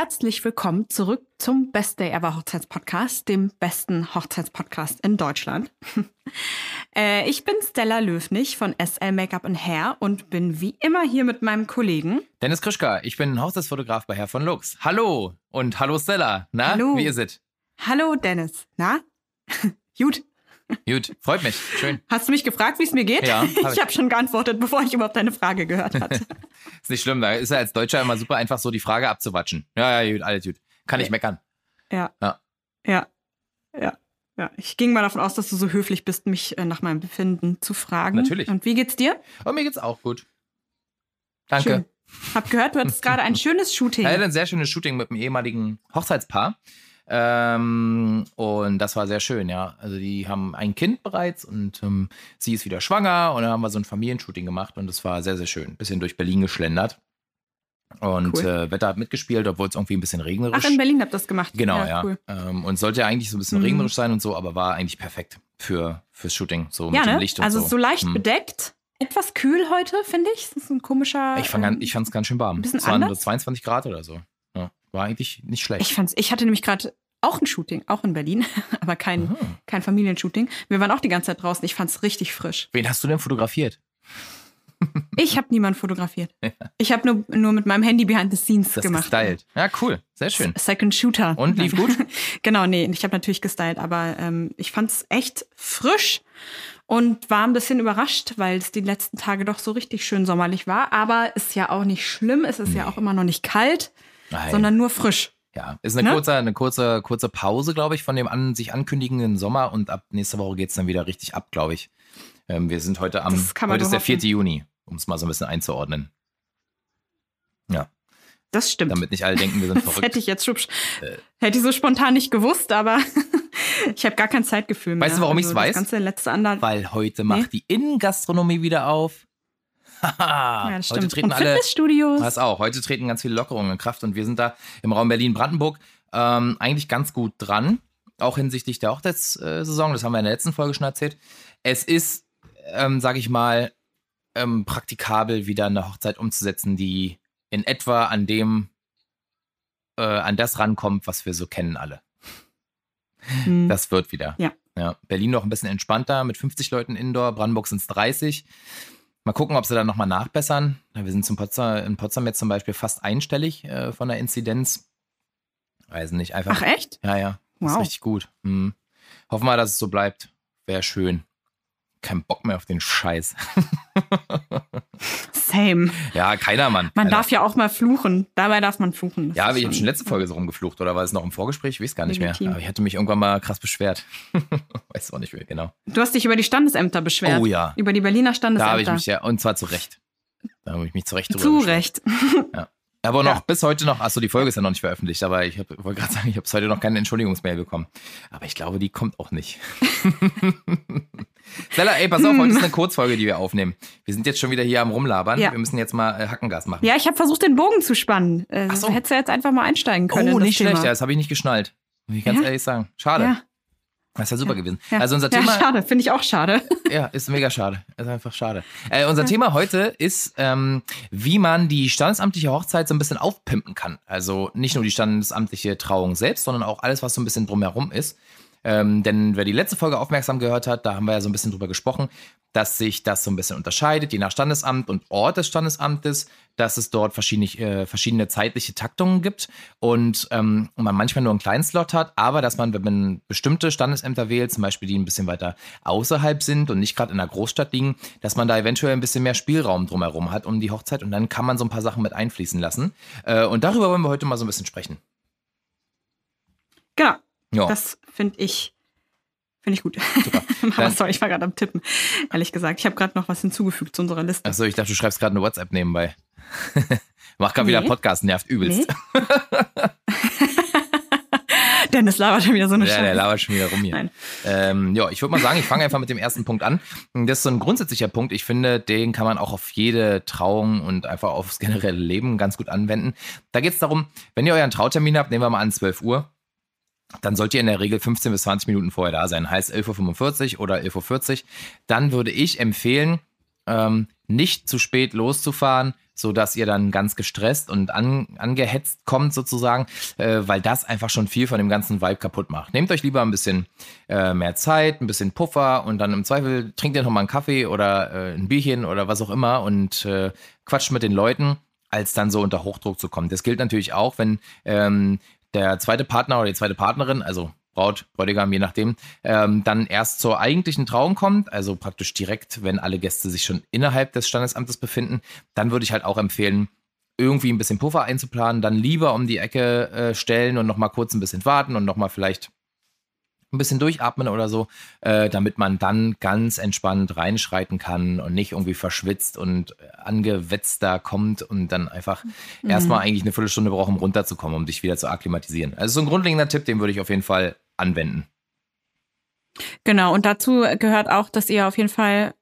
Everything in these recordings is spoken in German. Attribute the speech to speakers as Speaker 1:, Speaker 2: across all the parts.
Speaker 1: Herzlich willkommen zurück zum Best Day Ever Hochzeitspodcast, dem besten Hochzeitspodcast in Deutschland. äh, ich bin Stella Löwnig von SL Makeup and Hair und bin wie immer hier mit meinem Kollegen
Speaker 2: Dennis Krischka. Ich bin Hochzeitsfotograf bei Herr von Lux. Hallo und hallo Stella. Na,
Speaker 1: Hallo.
Speaker 2: wie ist es?
Speaker 1: Hallo Dennis. Na? Gut.
Speaker 2: Gut, freut mich. Schön.
Speaker 1: Hast du mich gefragt, wie es mir geht?
Speaker 2: Ja, hab
Speaker 1: ich
Speaker 2: ich.
Speaker 1: habe schon geantwortet, bevor ich überhaupt deine Frage gehört hatte.
Speaker 2: Ist nicht schlimm. Da ist ja als Deutscher immer super einfach so die Frage abzuwatschen. Ja, ja, gut, alles gut. Kann ich meckern.
Speaker 1: ja.
Speaker 2: Ja.
Speaker 1: Ja. Ja. Ja, ich ging mal davon aus, dass du so höflich bist, mich äh, nach meinem Befinden zu fragen.
Speaker 2: Natürlich.
Speaker 1: Und wie geht's dir?
Speaker 2: Und mir geht's auch gut. Danke.
Speaker 1: Schön. Hab gehört, du hattest gerade ein schönes Shooting.
Speaker 2: Hatte ein sehr schönes Shooting mit einem ehemaligen Hochzeitspaar. Ähm, und das war sehr schön, ja. Also die haben ein Kind bereits und ähm, sie ist wieder schwanger und dann haben wir so ein Familienshooting gemacht und es war sehr, sehr schön. Bisschen durch Berlin geschlendert. Und
Speaker 1: Cool.
Speaker 2: äh, Wetter hat mitgespielt, obwohl es irgendwie ein bisschen regnerisch
Speaker 1: Ach, in Berlin habt ihr das gemacht.
Speaker 2: Genau, ja.
Speaker 1: Cool.
Speaker 2: Ähm, und sollte ja eigentlich so ein bisschen
Speaker 1: Mhm.
Speaker 2: regnerisch sein und so, aber war eigentlich perfekt für fürs Shooting, so
Speaker 1: Ja,
Speaker 2: mit dem
Speaker 1: ne?
Speaker 2: Licht und
Speaker 1: also
Speaker 2: so.
Speaker 1: so leicht
Speaker 2: Hm.
Speaker 1: bedeckt. Etwas kühl heute, finde ich. Das ist ein komischer.
Speaker 2: Ich fand
Speaker 1: ähm,
Speaker 2: ich fand's ganz schön warm.
Speaker 1: bisschen
Speaker 2: es waren
Speaker 1: anders?
Speaker 2: 22 Grad oder so. Ja, war eigentlich nicht schlecht.
Speaker 1: ich fand's, ich hatte nämlich gerade auch ein Shooting, auch in Berlin, aber kein,
Speaker 2: Mhm.
Speaker 1: kein Familienshooting. Wir waren auch die ganze Zeit draußen. Ich fand's richtig frisch.
Speaker 2: Wen hast du denn fotografiert?
Speaker 1: Ich habe niemanden fotografiert. Ich habe nur, nur mit meinem Handy behind the scenes
Speaker 2: Das
Speaker 1: gemacht.
Speaker 2: gestylt. Ja, cool. Sehr schön.
Speaker 1: Second Shooter.
Speaker 2: Und lief gut?
Speaker 1: genau, nee, ich habe natürlich gestylt, aber ähm, ich fand's echt frisch und war ein bisschen überrascht, weil es die letzten Tage doch so richtig schön sommerlich war. Aber ist ja auch nicht schlimm, es ist ja
Speaker 2: Nee.
Speaker 1: auch immer noch nicht kalt,
Speaker 2: Nein.
Speaker 1: sondern nur frisch.
Speaker 2: ja, ist eine
Speaker 1: Ne?
Speaker 2: kurze, eine kurze, kurze Pause, glaube ich, von dem an sich ankündigenden Sommer und ab nächste Woche geht's dann wieder richtig ab, glaube ich. Ähm, wir sind heute am, heute ist der 4.
Speaker 1: hoffen.
Speaker 2: Juni, um es mal so ein bisschen einzuordnen. Ja,
Speaker 1: Das stimmt.
Speaker 2: damit nicht alle denken, wir sind verrückt.
Speaker 1: hätte ich jetzt schon,
Speaker 2: Äh.
Speaker 1: hätte ich so spontan nicht gewusst, aber ich habe gar kein Zeitgefühl mehr.
Speaker 2: Weißt du, warum
Speaker 1: also
Speaker 2: ich's
Speaker 1: das
Speaker 2: weiß?
Speaker 1: ganze letzte
Speaker 2: Weil heute macht die Innengastronomie wieder auf. Haha,
Speaker 1: ja, das
Speaker 2: heute
Speaker 1: stimmt.
Speaker 2: treten
Speaker 1: Und
Speaker 2: alle.
Speaker 1: Fitnessstudios.
Speaker 2: Das auch. Heute treten ganz viele Lockerungen in Kraft und wir sind da im Raum Berlin-Brandenburg ähm, eigentlich ganz gut dran. Auch hinsichtlich der Hochzeitssaison. Das haben wir in der letzten Folge schon erzählt. Es ist, ähm, sage ich mal, ähm, praktikabel, wieder eine Hochzeit umzusetzen, die in etwa an dem, äh, an das rankommt, was wir so kennen alle.
Speaker 1: Hm.
Speaker 2: Das wird wieder.
Speaker 1: Ja.
Speaker 2: ja. Berlin noch ein bisschen entspannter mit 50 Leuten Indoor, Brandenburg sind es 30. Mal gucken, ob sie dann nochmal nachbessern. Wir sind zum Potsdam, in Potsdam jetzt zum Beispiel fast einstellig äh, von der Inzidenz. Weiß nicht, einfach.
Speaker 1: Ach echt?
Speaker 2: Ja, ja. Das ist
Speaker 1: Wow.
Speaker 2: richtig gut. Hm. Hoffen wir, dass es so bleibt. Wäre schön. Kein Bock mehr auf den Scheiß.
Speaker 1: Same.
Speaker 2: ja, keiner, Mann.
Speaker 1: Man
Speaker 2: Keiner.
Speaker 1: darf ja auch mal fluchen. Dabei darf man fluchen. Das
Speaker 2: Ja, ich habe schon letzte
Speaker 1: ja.
Speaker 2: Folge so rumgeflucht, oder war es noch im Vorgespräch? Ich weiß gar nicht
Speaker 1: Legitim.
Speaker 2: mehr. Aber ich hatte mich irgendwann mal krass beschwert. weiß auch nicht mehr, genau.
Speaker 1: Du hast dich über die Standesämter beschwert.
Speaker 2: Oh ja.
Speaker 1: Über die Berliner
Speaker 2: Da
Speaker 1: Standesämter.
Speaker 2: habe ich mich ja, und zwar zu Recht. Da habe ich mich zu Recht drüber
Speaker 1: Zu. Recht.
Speaker 2: Aber noch
Speaker 1: Ja.
Speaker 2: bis heute noch, achso, die Folge ist ja noch nicht veröffentlicht, aber ich wollte gerade sagen, ich habe heute noch keine Entschuldigungsmail bekommen. Aber ich glaube, die kommt auch nicht. Stella, ey, pass auf, heute ist eine Kurzfolge, die wir aufnehmen. Wir sind jetzt schon wieder hier am Rumlabern.
Speaker 1: Ja.
Speaker 2: Wir müssen jetzt mal äh, Hackengas machen.
Speaker 1: Ja, ich habe versucht, den Bogen zu spannen. Äh,
Speaker 2: Ach so.
Speaker 1: Du hättest ja jetzt einfach mal einsteigen können.
Speaker 2: oh, nicht schlecht, ja, das habe ich nicht geschnallt. Muss ich ganz
Speaker 1: Ja.
Speaker 2: ehrlich sagen. Schade.
Speaker 1: Ja,
Speaker 2: Das ist ja super gewesen.
Speaker 1: ja.
Speaker 2: Also unser
Speaker 1: ja,
Speaker 2: Thema,
Speaker 1: schade, finde ich auch schade.
Speaker 2: Ja, ist mega schade. Ist einfach schade. Äh, unser Thema heute ist, ähm, wie man die standesamtliche Hochzeit so ein bisschen aufpimpen kann. Also nicht nur die standesamtliche Trauung selbst, sondern auch alles, was so ein bisschen drumherum ist. Ähm, denn wer die letzte Folge aufmerksam gehört hat, da haben wir ja so ein bisschen drüber gesprochen, dass sich das so ein bisschen unterscheidet, je nach Standesamt und Ort des Standesamtes, dass es dort verschiedene, äh, verschiedene zeitliche Taktungen gibt und ähm, man manchmal nur einen kleinen Slot hat, aber dass man, wenn man bestimmte Standesämter wählt, zum Beispiel die ein bisschen weiter außerhalb sind und nicht gerade in einer Großstadt liegen, dass man da eventuell ein bisschen mehr Spielraum drumherum hat um die Hochzeit und dann kann man so ein paar Sachen mit einfließen lassen. Äh, und darüber wollen wir heute mal so ein bisschen sprechen.
Speaker 1: Genau.
Speaker 2: Ja.
Speaker 1: Das finde ich, finde ich gut.
Speaker 2: Super. Dann-
Speaker 1: sorry, ich war gerade am Tippen. Ehrlich gesagt, ich habe gerade noch was hinzugefügt zu unserer Liste.
Speaker 2: Achso, ich dachte, du schreibst gerade eine WhatsApp nebenbei. Mach gerade
Speaker 1: Nee.
Speaker 2: wieder Podcast, nervt übelst.
Speaker 1: Nee. Dennis labert schon wieder so eine
Speaker 2: Ja, der labert schon wieder rum hier.
Speaker 1: Nein.
Speaker 2: Ähm, ja, ich würde mal sagen, ich fange einfach mit dem ersten Punkt an. Das ist so ein grundsätzlicher Punkt. Ich finde, den kann man auch auf jede Trauung und einfach aufs generelle Leben ganz gut anwenden. Da geht es darum, wenn ihr euren Trautermin habt, nehmen wir mal an 12 Uhr, dann sollt ihr in der Regel 15 bis 20 Minuten vorher da sein. Heißt 11.45 Uhr oder 11.40 Uhr. Dann würde ich empfehlen, ähm, nicht zu spät loszufahren, so dass ihr dann ganz gestresst und an, angehetzt kommt sozusagen, äh, weil das einfach schon viel von dem ganzen Vibe kaputt macht. Nehmt euch lieber ein bisschen äh, mehr Zeit, ein bisschen Puffer und dann im Zweifel trinkt ihr noch mal einen Kaffee oder äh, ein Bierchen oder was auch immer und äh, quatscht mit den Leuten, als dann so unter Hochdruck zu kommen. Das gilt natürlich auch, wenn ähm, der zweite Partner oder die zweite Partnerin, also Braut, Bräutigam, je nachdem, ähm, dann erst zur eigentlichen Trauung kommt, also praktisch direkt, wenn alle Gäste sich schon innerhalb des Standesamtes befinden, dann würde ich halt auch empfehlen, irgendwie ein bisschen Puffer einzuplanen, dann lieber um die Ecke äh, stellen und nochmal kurz ein bisschen warten und nochmal vielleicht ein bisschen durchatmen oder so, äh, damit man dann ganz entspannt reinschreiten kann und nicht irgendwie verschwitzt und angewetzt da kommt und dann einfach mhm. erstmal eigentlich eine Viertelstunde braucht, um runterzukommen, um dich wieder zu akklimatisieren. Also so ein grundlegender Tipp, den würde ich auf jeden Fall anwenden.
Speaker 1: Genau, und dazu gehört auch, dass ihr auf jeden Fall,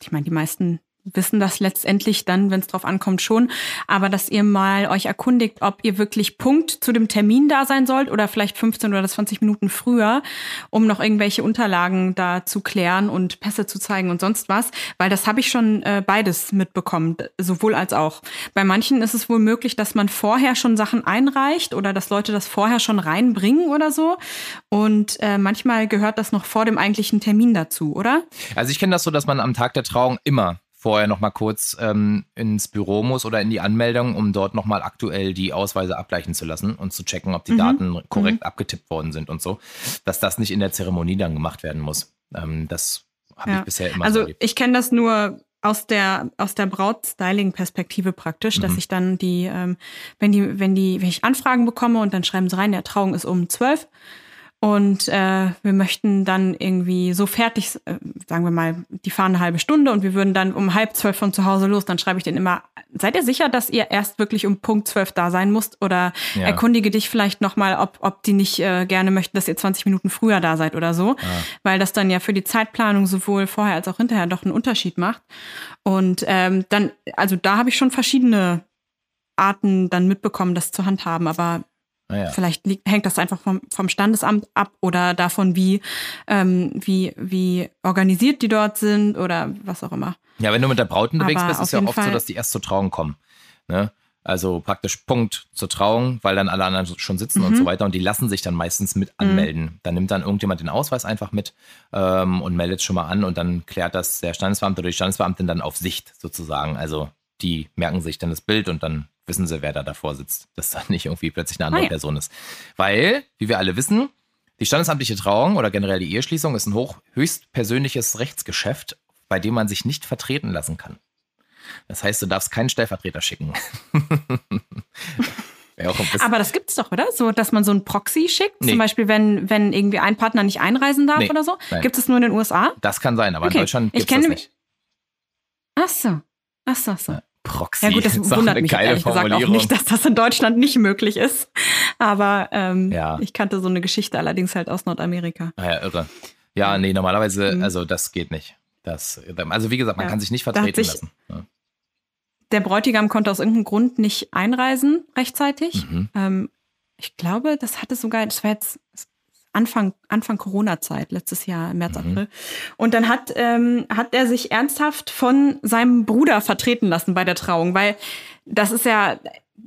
Speaker 1: ich meine, die meisten wissen das letztendlich dann, wenn es drauf ankommt, schon. Aber dass ihr mal euch erkundigt, ob ihr wirklich Punkt zu dem Termin da sein sollt oder vielleicht 15 oder 20 Minuten früher, um noch irgendwelche Unterlagen da zu klären und Pässe zu zeigen und sonst was. Weil das habe ich schon äh, beides mitbekommen, sowohl als auch. Bei manchen ist es wohl möglich, dass man vorher schon Sachen einreicht oder dass Leute das vorher schon reinbringen oder so. Und äh, manchmal gehört das noch vor dem eigentlichen Termin dazu, oder?
Speaker 2: Also ich kenne das so, dass man am Tag der Trauung immer vorher noch mal kurz ähm, ins Büro muss oder in die Anmeldung, um dort noch mal aktuell die Ausweise abgleichen zu lassen und zu checken, ob die mhm. Daten korrekt mhm. abgetippt worden sind und so, dass das nicht in der Zeremonie dann gemacht werden muss. Ähm, das habe ja. ich bisher immer
Speaker 1: Also so ich kenne das nur aus der aus der Braut-Styling-Perspektive praktisch, mhm. dass ich dann die, ähm, wenn die, wenn die, wenn ich Anfragen bekomme und dann schreiben sie rein, der Trauung ist um zwölf und äh, wir möchten dann irgendwie so fertig, äh, sagen wir mal, die fahren eine halbe Stunde und wir würden dann um halb zwölf von zu Hause los. Dann schreibe ich denen immer, seid ihr sicher, dass ihr erst wirklich um Punkt zwölf da sein müsst? Oder ja. erkundige dich vielleicht nochmal, ob, ob die nicht äh, gerne möchten, dass ihr 20 Minuten früher da seid oder so. Ja. Weil das dann ja für die Zeitplanung sowohl vorher als auch hinterher doch einen Unterschied macht. Und ähm, dann, also da habe ich schon verschiedene Arten dann mitbekommen, das zu handhaben. Aber Ah, ja. Vielleicht liegt, hängt das einfach vom, vom Standesamt ab oder davon, wie, ähm, wie, wie organisiert die dort sind oder was auch immer.
Speaker 2: Ja, wenn du mit der Braut unterwegs Aber bist, ist ja oft Fall so, dass die erst zur Trauung kommen. Ne? Also praktisch Punkt zur Trauung, weil dann alle anderen schon sitzen mhm. und so weiter und die lassen sich dann meistens mit mhm. anmelden. Mhm. Dann nimmt dann irgendjemand den Ausweis einfach mit ähm, und meldet schon mal an und dann klärt das der Standesbeamte oder die Standesbeamtin dann auf Sicht sozusagen. Also die merken sich dann das Bild und dann wissen sie, wer da davor sitzt, dass da nicht irgendwie plötzlich eine andere ah, ja. Person ist. Weil, wie wir alle wissen, die standesamtliche Trauung oder generell die Eheschließung ist ein hoch, höchst persönliches Rechtsgeschäft, bei dem man sich nicht vertreten lassen kann. Das heißt, du darfst keinen Stellvertreter schicken.
Speaker 1: Aber das gibt es doch, oder? So, dass man so einen Proxy schickt. Nee. Zum Beispiel, wenn, wenn irgendwie ein Partner nicht einreisen darf nee. oder so. Gibt es nur in den USA?
Speaker 2: Das kann sein, aber okay. in Deutschland gibt es das nicht.
Speaker 1: Ach so. Ach so, so.
Speaker 2: Ja. Proxy.
Speaker 1: Ja gut, das wundert mich ehrlich gesagt auch nicht, dass das in Deutschland nicht möglich ist. Aber ähm, ja. ich kannte so eine Geschichte allerdings halt aus Nordamerika.
Speaker 2: Ah ja, irre. Ja, nee, normalerweise, mhm. also das geht nicht. Das, also wie gesagt, man ja. kann sich nicht vertreten sich lassen. Ja.
Speaker 1: Der Bräutigam konnte aus irgendeinem Grund nicht einreisen rechtzeitig. Mhm. Ähm, ich glaube, das hatte sogar, das war jetzt Anfang, Anfang Corona-Zeit, letztes Jahr, im März, mhm. April. Und dann hat, ähm, hat er sich ernsthaft von seinem Bruder vertreten lassen bei der Trauung, weil das ist ja,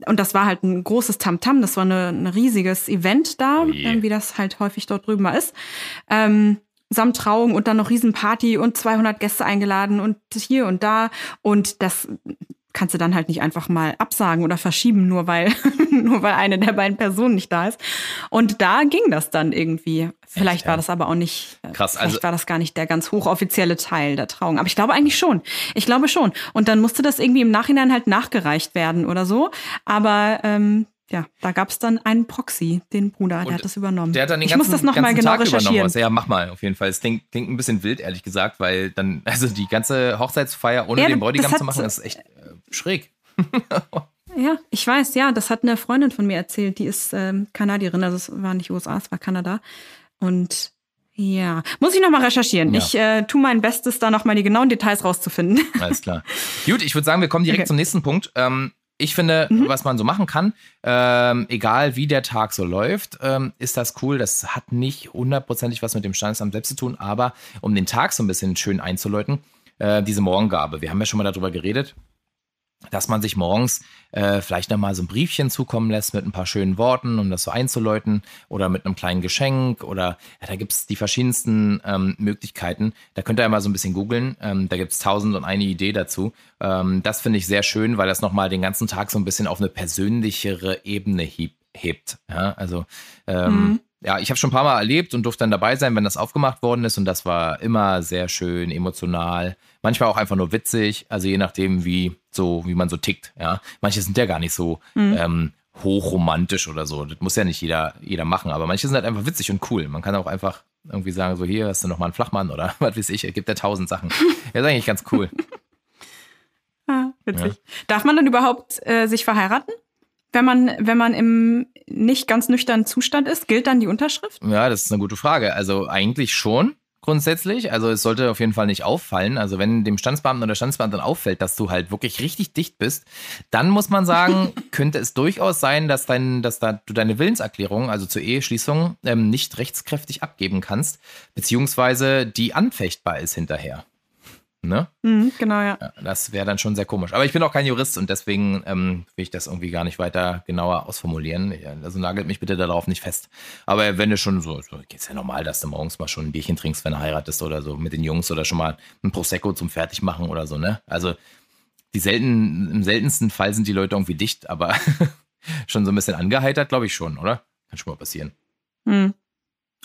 Speaker 1: und das war halt ein großes Tamtam, -Tam, das war eine, ein riesiges Event da, oh äh, wie das halt häufig dort drüben mal ist. Ähm, samt Trauung und dann noch Riesenparty und 200 Gäste eingeladen und hier und da. Und das kannst du dann halt nicht einfach mal absagen oder verschieben, nur weil, nur weil eine der beiden Personen nicht da ist. Und da ging das dann irgendwie. Vielleicht Echt, war das aber auch nicht, äh, Krass, vielleicht also, war das gar nicht der ganz hochoffizielle Teil der Trauung. Aber ich glaube eigentlich schon. Ich glaube schon. Und dann musste das irgendwie im Nachhinein halt nachgereicht werden oder so. Aber ähm, ja, da gab es dann einen Proxy, den Bruder, der hat das übernommen.
Speaker 2: Der hat dann den ganzen, ich muss das noch mal genau Tag recherchieren. Ja, mach mal auf jeden Fall. Es klingt, klingt, ein bisschen wild, ehrlich gesagt, weil dann, also die ganze Hochzeitsfeier ohne ja, den Bräutigam zu machen, ist echt äh, schräg.
Speaker 1: ja, ich weiß, ja, das hat eine Freundin von mir erzählt, die ist ähm, Kanadierin, also es war nicht USA, es war Kanada. Und ja, muss ich nochmal recherchieren. Ja. Ich äh, tue mein Bestes, da nochmal die genauen Details rauszufinden.
Speaker 2: Alles klar. Gut, ich würde sagen, wir kommen direkt okay. zum nächsten Punkt. Ähm, ich finde, mhm. was man so machen kann, ähm, egal wie der Tag so läuft, ähm, ist das cool. Das hat nicht hundertprozentig was mit dem Standesamt selbst zu tun, aber um den Tag so ein bisschen schön einzuläuten, äh, diese Morgengabe. Wir haben ja schon mal darüber geredet. Dass man sich morgens äh, vielleicht nochmal so ein Briefchen zukommen lässt mit ein paar schönen Worten, um das so einzuläuten oder mit einem kleinen Geschenk oder ja, da gibt's die verschiedensten ähm, Möglichkeiten. Da könnt ihr ja mal so ein bisschen googeln. Ähm, da gibt's tausend und eine Idee dazu. Ähm, das finde ich sehr schön, weil das nochmal den ganzen Tag so ein bisschen auf eine persönlichere Ebene hebt. Ja, also ähm, mhm ja, ich habe schon ein paar Mal erlebt und durfte dann dabei sein, wenn das aufgemacht worden ist. Und das war immer sehr schön, emotional. Manchmal auch einfach nur witzig. Also je nachdem, wie so, wie man so tickt. Ja, manche sind ja gar nicht so mhm. ähm, hochromantisch oder so. Das muss ja nicht jeder, jeder machen. Aber manche sind halt einfach witzig und cool. Man kann auch einfach irgendwie sagen, so hier hast du noch mal einen Flachmann oder was weiß ich. Es gibt ja tausend Sachen. Ja, ist eigentlich ganz cool.
Speaker 1: ah, witzig. Ja. Darf man dann überhaupt äh, sich verheiraten? wenn man, wenn man im nicht ganz nüchternen Zustand ist? Gilt dann die Unterschrift?
Speaker 2: Ja, das ist eine gute Frage. Also eigentlich schon grundsätzlich. Also es sollte auf jeden Fall nicht auffallen. Also wenn dem Standesbeamten oder Standesbeamten auffällt, dass du halt wirklich richtig dicht bist, dann muss man sagen, könnte es durchaus sein, dass, dein, dass da, du deine Willenserklärung, also zur Eheschließung, ähm, nicht rechtskräftig abgeben kannst, beziehungsweise die anfechtbar ist hinterher. Ne?
Speaker 1: Mhm, genau, ja. ja
Speaker 2: das wäre dann schon sehr komisch. Aber ich bin auch kein Jurist und deswegen ähm, will ich das irgendwie gar nicht weiter genauer ausformulieren. Also nagelt mich bitte darauf nicht fest. Aber wenn du schon so, so geht's ja normal, dass du morgens mal schon ein Bierchen trinkst, wenn du heiratest oder so mit den Jungs oder schon mal ein Prosecco zum Fertigmachen oder so, ne? Also die selten, im seltensten Fall sind die Leute irgendwie dicht, aber schon so ein bisschen angeheitert, glaube ich schon, oder? Kann schon mal passieren.
Speaker 1: Mhm.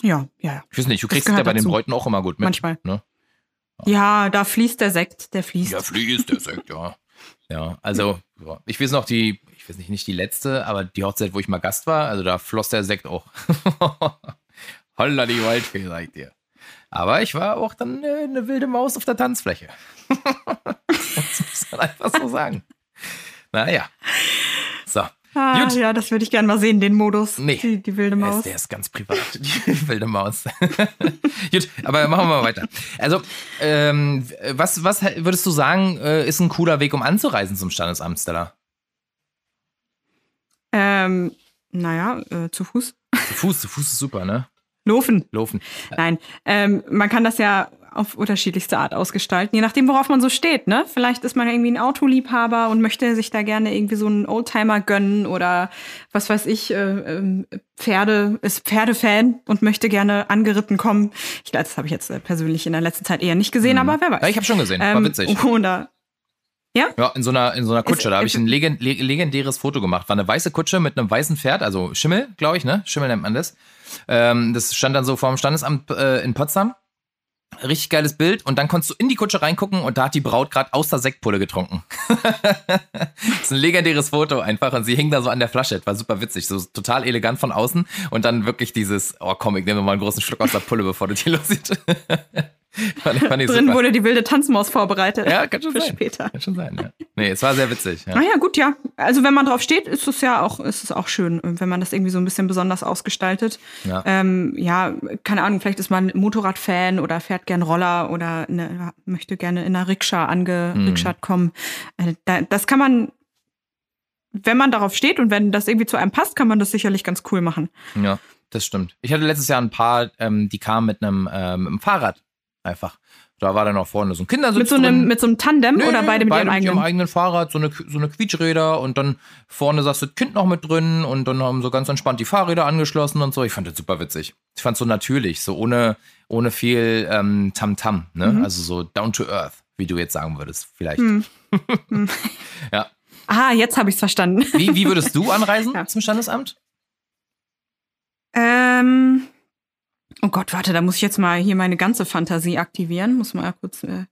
Speaker 1: Ja, ja, ja.
Speaker 2: Ich weiß nicht, du kriegst es ja bei dazu. den Bräuten auch immer gut mit.
Speaker 1: Manchmal. Ne? Ja, da fließt der Sekt, der fließt.
Speaker 2: Ja, fließt der Sekt, ja. Ja, also ich weiß noch die, ich weiß nicht, nicht die letzte, aber die Hochzeit, wo ich mal Gast war, also da floss der Sekt auch. Holla die Waldfee, sag ich dir. Aber ich war auch dann äh, eine wilde Maus auf der Tanzfläche. das muss man einfach so sagen. Naja.
Speaker 1: Ah, Gut. Ja, das würde ich gerne mal sehen, den Modus.
Speaker 2: Nee.
Speaker 1: Die, die wilde Maus.
Speaker 2: Der ist ganz privat, die wilde Maus. Gut, aber machen wir mal weiter. Also, ähm, was, was würdest du sagen, äh, ist ein cooler Weg, um anzureisen zum Standesamt, Stella?
Speaker 1: Ähm, naja, äh, zu Fuß.
Speaker 2: Zu Fuß, zu Fuß ist super, ne?
Speaker 1: Laufen.
Speaker 2: Laufen.
Speaker 1: Nein, ähm, man kann das ja auf unterschiedlichste Art ausgestalten, je nachdem, worauf man so steht. Ne? Vielleicht ist man irgendwie ein Autoliebhaber und möchte sich da gerne irgendwie so einen Oldtimer gönnen oder was weiß ich, äh, äh, Pferde, ist Pferdefan und möchte gerne angeritten kommen. Ich glaube, das habe ich jetzt äh, persönlich in der letzten Zeit eher nicht gesehen, mhm. aber wer weiß.
Speaker 2: Ja, ich habe schon gesehen, war ähm, witzig.
Speaker 1: Oder ja?
Speaker 2: Ja, in so einer, in so einer Kutsche. da habe ich ein legend, legendäres Foto gemacht. War eine weiße Kutsche mit einem weißen Pferd, also Schimmel, glaube ich, ne? Schimmel nennt man das. Ähm, das stand dann so vor dem Standesamt äh, in Potsdam. Richtig geiles Bild. Und dann konntest du in die Kutsche reingucken und da hat die Braut gerade aus der Sektpulle getrunken. das ist ein legendäres Foto einfach. Und sie hing da so an der Flasche. Das war super witzig. So total elegant von außen. Und dann wirklich dieses, oh komm, ich nehme mal einen großen Schluck aus der Pulle, bevor du die los siehst.
Speaker 1: Fand, fand Drin super. wurde die wilde Tanzmaus vorbereitet.
Speaker 2: Ja, kann schon
Speaker 1: für
Speaker 2: sein.
Speaker 1: später.
Speaker 2: Kann schon sein, ja. Nee, es war sehr witzig.
Speaker 1: Ja. Ah ja, gut, ja. Also wenn man drauf steht, ist es ja auch, ist es auch schön, wenn man das irgendwie so ein bisschen besonders ausgestaltet. Ja, ähm, ja keine Ahnung, vielleicht ist man Motorradfan oder fährt gern Roller oder eine, möchte gerne in einer Rikscha angerikscht mhm. kommen. Äh, das kann man wenn man darauf steht und wenn das irgendwie zu einem passt, kann man das sicherlich ganz cool machen.
Speaker 2: Ja, das stimmt. Ich hatte letztes Jahr ein paar, ähm, die kamen mit einem, ähm, mit einem Fahrrad einfach. Da war dann auch vorne so ein Kindersitz
Speaker 1: mit so einem,
Speaker 2: drin.
Speaker 1: Mit so einem Tandem nee, oder beide mit beide ihrem eigenen?
Speaker 2: mit ihrem eigenen Fahrrad, so eine, so eine Quietschräder und dann vorne saß das Kind noch mit drin und dann haben so ganz entspannt die Fahrräder angeschlossen und so. Ich fand das super witzig. Ich fand es so natürlich, so ohne, ohne viel ähm, Tamtam, -Tam, ne? Mhm. Also so down to earth, wie du jetzt sagen würdest, vielleicht. Mhm. ja.
Speaker 1: Ah, jetzt habe ich es verstanden.
Speaker 2: Wie, wie würdest du anreisen ja. zum Standesamt?
Speaker 1: Ähm, Oh Gott, warte, da muss ich jetzt mal hier meine ganze Fantasie aktivieren. Muss mal kurz äh,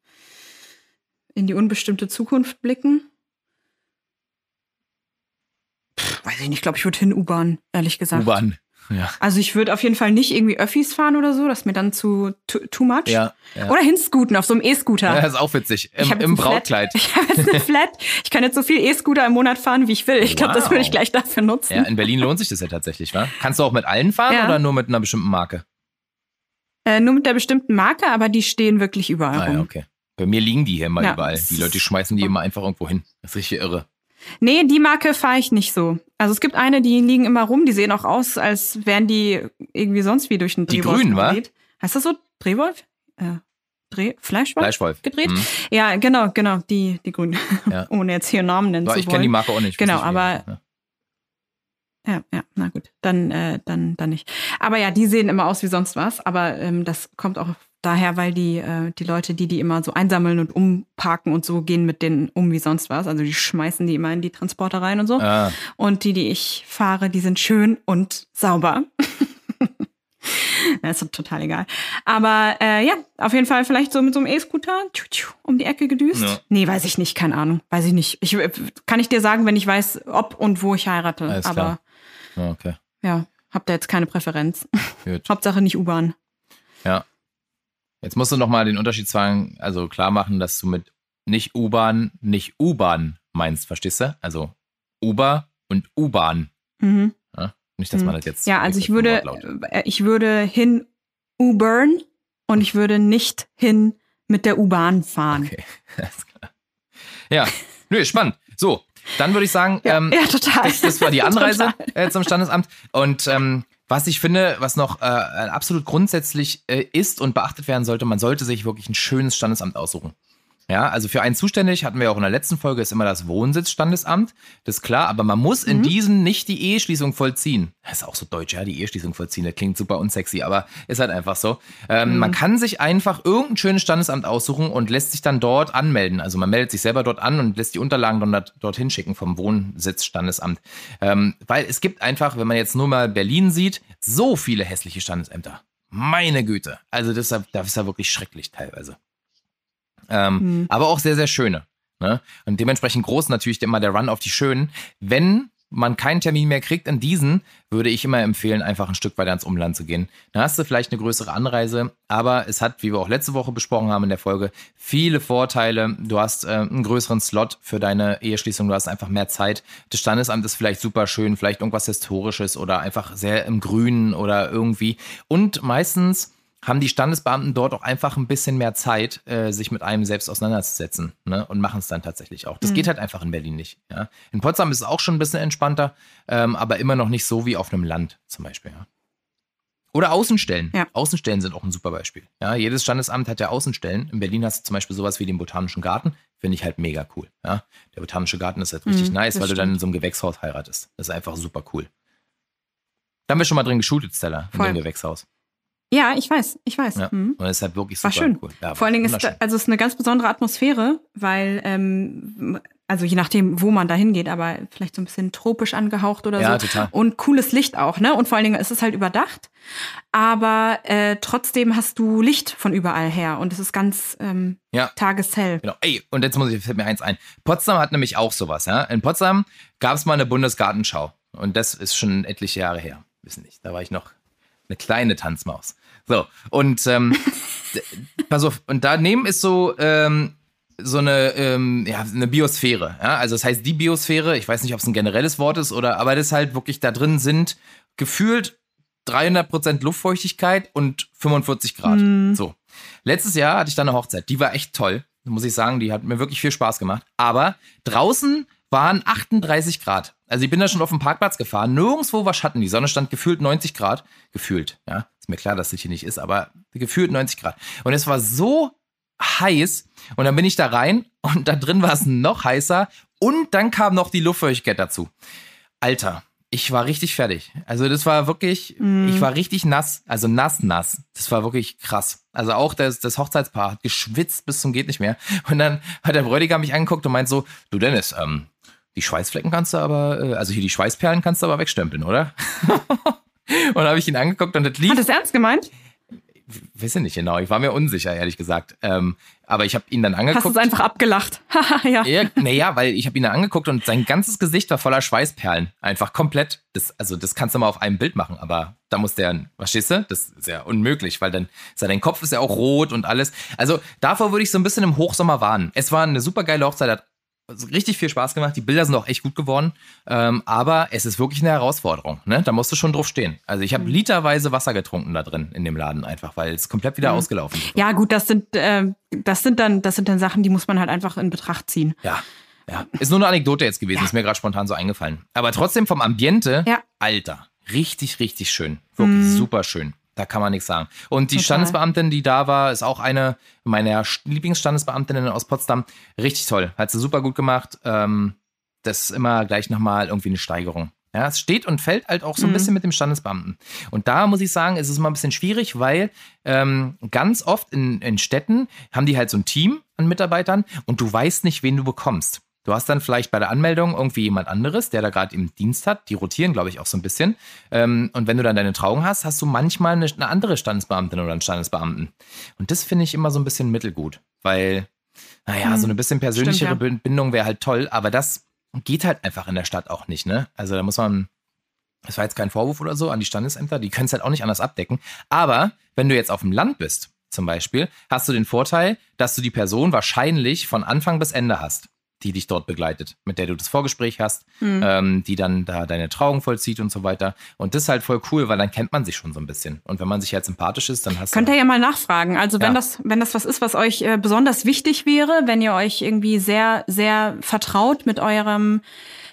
Speaker 1: in die unbestimmte Zukunft blicken. Pff, weiß ich nicht, ich glaube, ich würde hin U-Bahn, ehrlich gesagt.
Speaker 2: U-Bahn, ja.
Speaker 1: Also ich würde auf jeden Fall nicht irgendwie Öffis fahren oder so, das ist mir dann zu too, much.
Speaker 2: Ja, ja.
Speaker 1: Oder hinscooten auf so einem E-Scooter.
Speaker 2: Ja, das ist auch witzig. Im, im Brautkleid.
Speaker 1: Ich habe jetzt eine Flat. Ich kann jetzt so viel E-Scooter im Monat fahren, wie ich will. Ich glaube, wow. das würde ich gleich dafür nutzen.
Speaker 2: Ja, in Berlin lohnt sich das ja tatsächlich, wa? Kannst du auch mit allen fahren oder nur mit einer bestimmten Marke?
Speaker 1: Äh, nur mit der bestimmten Marke, aber die stehen wirklich überall ah, rum. Ja,
Speaker 2: okay. Bei mir liegen die hier immer ja. überall. Die Leute schmeißen die immer einfach irgendwo hin. Das ist richtig irre.
Speaker 1: Nee, die Marke fahre ich nicht so. Also es gibt eine, die liegen immer rum, die sehen auch aus, als wären die irgendwie sonst wie durch einen
Speaker 2: Drehwolf Die grünen, wa?
Speaker 1: Heißt das so? Drehwolf? Äh, Dreh Fleischwolf,
Speaker 2: Fleischwolf.
Speaker 1: gedreht.
Speaker 2: Mhm.
Speaker 1: Ja, genau, genau, die, die Grünen.
Speaker 2: Ja.
Speaker 1: Ohne jetzt hier Namen nennen
Speaker 2: Boah,
Speaker 1: zu
Speaker 2: ich
Speaker 1: wollen.
Speaker 2: kenne die Marke auch nicht. Ich
Speaker 1: Genau, aber-
Speaker 2: ne?
Speaker 1: Ja, ja, na gut, dann, äh, dann, dann nicht. Aber ja, die sehen immer aus wie sonst was. Aber ähm, das kommt auch daher, weil die, äh, die Leute, die die immer so einsammeln und umparken und so, gehen mit denen um wie sonst was. Also die schmeißen die immer in die Transporter rein und so.
Speaker 2: Ah,
Speaker 1: Und die, die ich fahre, die sind schön und sauber. Das ist total egal. Aber äh, ja, auf jeden Fall vielleicht so mit so einem E-Scooter um die Ecke gedüst.
Speaker 2: Ja.
Speaker 1: Nee, weiß ich nicht, keine Ahnung. Weiß ich nicht. Ich, äh, kann ich dir sagen, wenn ich weiß, ob und wo ich heirate.
Speaker 2: Alles
Speaker 1: Aber
Speaker 2: klar. Ah, okay.
Speaker 1: ja, hab da jetzt keine Präferenz.
Speaker 2: Gut.
Speaker 1: Hauptsache nicht U-Bahn.
Speaker 2: Ja. Jetzt musst du noch mal den Unterschied sagen, also klar machen, dass du mit nicht U-Bahn, nicht U-Bahn meinst, verstehst du? Also Uber und U-Bahn.
Speaker 1: Mhm.
Speaker 2: Nicht, dass man
Speaker 1: Mhm.
Speaker 2: das jetzt.
Speaker 1: Ja, also ich würde, äh, ich würde hin Ubern und ich würde nicht hin mit der U-Bahn fahren.
Speaker 2: Okay, alles klar. Ja, nö, spannend. So, dann würde ich sagen,
Speaker 1: Ja,
Speaker 2: ähm,
Speaker 1: ja, total.
Speaker 2: das, das war die Anreise äh, zum Standesamt. Und ähm, was ich finde, was noch äh, absolut grundsätzlich äh, ist und beachtet werden sollte, man sollte sich wirklich ein schönes Standesamt aussuchen. Ja, also für einen zuständig, hatten wir auch in der letzten Folge, ist immer das Wohnsitzstandesamt. Das ist klar, aber man muss in
Speaker 1: Mhm.
Speaker 2: diesen nicht die Eheschließung vollziehen. Das ist auch so deutsch, ja, die Eheschließung vollziehen. Das klingt super unsexy, aber ist halt einfach so. Ähm,
Speaker 1: Mhm.
Speaker 2: Man kann sich einfach irgendein schönes Standesamt aussuchen und lässt sich dann dort anmelden. Also man meldet sich selber dort an und lässt die Unterlagen dann dort, dorthin schicken vom Wohnsitzstandesamt. Ähm, weil es gibt einfach, wenn man jetzt nur mal Berlin sieht, so viele hässliche Standesämter. Meine Güte. Also das ist ja, das ist ja wirklich schrecklich teilweise. Ähm,
Speaker 1: Mhm.
Speaker 2: Aber auch sehr, sehr schöne. Ne? Und dementsprechend groß natürlich immer der Run auf die Schönen. Wenn man keinen Termin mehr kriegt in diesen, würde ich immer empfehlen, einfach ein Stück weiter ins Umland zu gehen. Dann hast du vielleicht eine größere Anreise, aber es hat, wie wir auch letzte Woche besprochen haben in der Folge, viele Vorteile. Du hast äh, einen größeren Slot für deine Eheschließung, du hast einfach mehr Zeit. Das Standesamt ist vielleicht super schön, vielleicht irgendwas Historisches oder einfach sehr im Grünen oder irgendwie. Und meistens haben die Standesbeamten dort auch einfach ein bisschen mehr Zeit, äh, sich mit einem selbst auseinanderzusetzen ne? und machen es dann tatsächlich auch. Das
Speaker 1: Mhm.
Speaker 2: geht halt einfach in Berlin nicht. Ja? In Potsdam ist es auch schon ein bisschen entspannter, ähm, aber immer noch nicht so wie auf einem Land zum Beispiel. Ja? Oder Außenstellen.
Speaker 1: Ja.
Speaker 2: Außenstellen sind auch ein super Beispiel. Ja, jedes Standesamt hat ja Außenstellen. In Berlin hast du zum Beispiel sowas wie den Botanischen Garten. Finde ich halt mega cool. Ja? Der Botanische Garten ist halt richtig
Speaker 1: Mhm,
Speaker 2: nice, weil du dann
Speaker 1: stimmt.
Speaker 2: in so einem Gewächshaus heiratest. Das ist einfach super cool. Da haben wir schon mal drin geshootet, Stella, in
Speaker 1: Voll.
Speaker 2: dem Gewächshaus.
Speaker 1: Ja, ich weiß, ich weiß.
Speaker 2: Ja.
Speaker 1: Mhm.
Speaker 2: Und halt wirklich
Speaker 1: War
Speaker 2: super
Speaker 1: schön.
Speaker 2: cool. Ja,
Speaker 1: Vor allen Dingen ist, also es ist eine ganz besondere Atmosphäre, weil, ähm, also je nachdem, wo man da hingeht, aber vielleicht so ein bisschen tropisch angehaucht oder
Speaker 2: Ja,
Speaker 1: so.
Speaker 2: total.
Speaker 1: Und cooles Licht auch, ne? Und vor allen Dingen ist es halt überdacht. Aber äh, trotzdem hast du Licht von überall her und es ist ganz ähm,
Speaker 2: Ja.
Speaker 1: tageshell.
Speaker 2: Genau. Ey, und jetzt muss ich, fällt mir eins ein. Potsdam hat nämlich auch sowas, ja. In Potsdam gab es mal eine Bundesgartenschau. Und das ist schon etliche Jahre her. Wissen nicht. Da war ich noch eine kleine Tanzmaus. So, und ähm, pass auf, und daneben ist so, ähm, so eine, ähm, ja, eine Biosphäre. Ja? Also das heißt die Biosphäre, ich weiß nicht, ob es ein generelles Wort ist oder, aber das halt wirklich da drin sind gefühlt 300% Luftfeuchtigkeit und 45 Grad.
Speaker 1: Mhm.
Speaker 2: So. Letztes Jahr hatte ich da eine Hochzeit. Die war echt toll. Muss ich sagen, die hat mir wirklich viel Spaß gemacht. Aber draußen waren 38 Grad. Also ich bin da schon auf dem Parkplatz gefahren. Nirgendwo war Schatten. Die Sonne stand gefühlt 90 Grad. Gefühlt, ja. Mir klar, dass das hier nicht ist, aber gefühlt 90 Grad. Und es war so heiß. Und dann bin ich da rein und da drin war es noch heißer. Und dann kam noch die Luftfeuchtigkeit dazu. Alter, ich war richtig fertig. Also das war wirklich,
Speaker 1: Mm.
Speaker 2: ich war richtig nass, also nass, nass. Das war wirklich krass. Also auch das, das Hochzeitspaar hat geschwitzt bis zum geht nicht mehr. Und dann hat der Bräutigam mich angeguckt und meint so, du Dennis, ähm, die Schweißflecken kannst du aber, äh, also hier die Schweißperlen kannst du aber wegstempeln, oder? und dann habe ich ihn angeguckt und das lief
Speaker 1: Hat es ernst gemeint?
Speaker 2: weiß ich nicht genau. Ich war mir unsicher, ehrlich gesagt. Ähm, aber ich habe ihn dann
Speaker 1: Hast
Speaker 2: angeguckt.
Speaker 1: du es einfach abgelacht? Haha, ja.
Speaker 2: Ja, naja, weil ich habe ihn dann angeguckt und sein ganzes Gesicht war voller Schweißperlen. Einfach komplett. Das, also das kannst du mal auf einem Bild machen, aber da muss der, verstehst du? Das ist ja unmöglich, weil dann dein Kopf ist ja auch rot und alles. Also davor würde ich so ein bisschen im Hochsommer warnen. Es war eine super geile Hochzeit, hat richtig viel Spaß gemacht. Die Bilder sind auch echt gut geworden. Ähm, aber es ist wirklich eine Herausforderung. Ne? Da musst du schon drauf stehen. Also ich habe literweise Wasser getrunken da drin in dem Laden einfach, weil es komplett wieder
Speaker 1: Mhm.
Speaker 2: ausgelaufen ist.
Speaker 1: Ja, gut, das sind, äh, das sind dann, das sind dann Sachen, die muss man halt einfach in Betracht ziehen.
Speaker 2: Ja, ja. Ist nur eine Anekdote jetzt gewesen, ist mir gerade spontan so eingefallen. Aber trotzdem vom Ambiente,
Speaker 1: Ja.
Speaker 2: Alter, richtig, richtig schön. Wirklich
Speaker 1: Mhm.
Speaker 2: super schön. Da kann man nichts sagen. Und die
Speaker 1: Total.
Speaker 2: Standesbeamtin, die da war, ist auch eine meiner Lieblingsstandesbeamtinnen aus Potsdam. Richtig toll. Hat sie super gut gemacht. Ähm, das ist immer gleich nochmal irgendwie eine Steigerung. Ja, es steht und fällt halt auch so ein
Speaker 1: Mhm.
Speaker 2: bisschen mit dem Standesbeamten. Und da muss ich sagen, ist es immer ein bisschen schwierig, weil ähm, ganz oft in, in Städten haben die halt so ein Team an Mitarbeitern und du weißt nicht, wen du bekommst. Du hast dann vielleicht bei der Anmeldung irgendwie jemand anderes, der da gerade im Dienst hat. Die rotieren, glaube ich, auch so ein bisschen. Ähm, und wenn du dann deine Trauung hast, hast du manchmal eine, eine andere Standesbeamtin oder einen Standesbeamten. Und das finde ich immer so ein bisschen mittelgut, weil, naja,
Speaker 1: Hm,
Speaker 2: so eine bisschen persönlichere
Speaker 1: stimmt, ja.
Speaker 2: Bindung wäre halt toll, aber das geht halt einfach in der Stadt auch nicht, ne? Also da muss man, das war jetzt kein Vorwurf oder so an die Standesämter, die können es halt auch nicht anders abdecken. Aber wenn du jetzt auf dem Land bist, zum Beispiel, hast du den Vorteil, dass du die Person wahrscheinlich von Anfang bis Ende hast, die dich dort begleitet, mit der du das Vorgespräch hast,
Speaker 1: Hm.
Speaker 2: ähm, die dann da deine Trauung vollzieht und so weiter. Und das ist halt voll cool, weil dann kennt man sich schon so ein bisschen. Und wenn man sich halt sympathisch ist, dann hast
Speaker 1: Könnt
Speaker 2: du.
Speaker 1: ihr ja mal nachfragen. Also wenn
Speaker 2: Ja.
Speaker 1: das, wenn das was ist, was euch äh, besonders wichtig wäre, wenn ihr euch irgendwie sehr, sehr vertraut mit eurem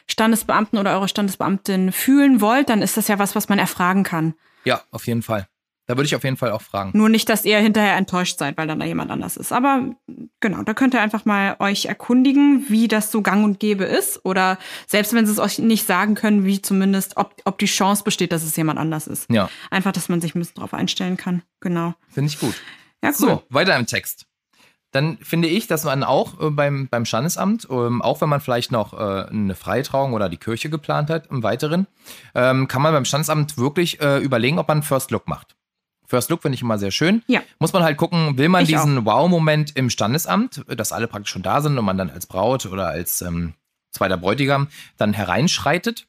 Speaker 1: Standesbeamten oder eurer Standesbeamtin fühlen wollt, dann ist das ja was, was man erfragen kann.
Speaker 2: Ja, auf jeden Fall. Da würde ich auf jeden Fall auch fragen.
Speaker 1: Nur nicht, dass ihr hinterher enttäuscht seid, weil dann da jemand anders ist. Aber genau, da könnt ihr einfach mal euch erkundigen, wie das so gang und gäbe ist. Oder selbst wenn sie es euch nicht sagen können, wie zumindest, ob, ob die Chance besteht, dass es jemand anders ist.
Speaker 2: Ja,
Speaker 1: Einfach, dass man sich ein bisschen drauf einstellen kann. Genau.
Speaker 2: finde ich gut.
Speaker 1: Ja, cool.
Speaker 2: So, weiter im Text. Dann finde ich, dass man auch äh, beim, beim Standesamt, ähm, auch wenn man vielleicht noch äh, eine Freitrauung oder die Kirche geplant hat im Weiteren, ähm, kann man beim Standesamt wirklich äh, überlegen, ob man einen First Look macht. First Look finde ich immer sehr schön.
Speaker 1: Ja.
Speaker 2: Muss man halt gucken, will man
Speaker 1: Ich
Speaker 2: diesen Wow-Moment im Standesamt, dass alle praktisch schon da sind und man dann als Braut oder als ähm, zweiter Bräutigam dann hereinschreitet.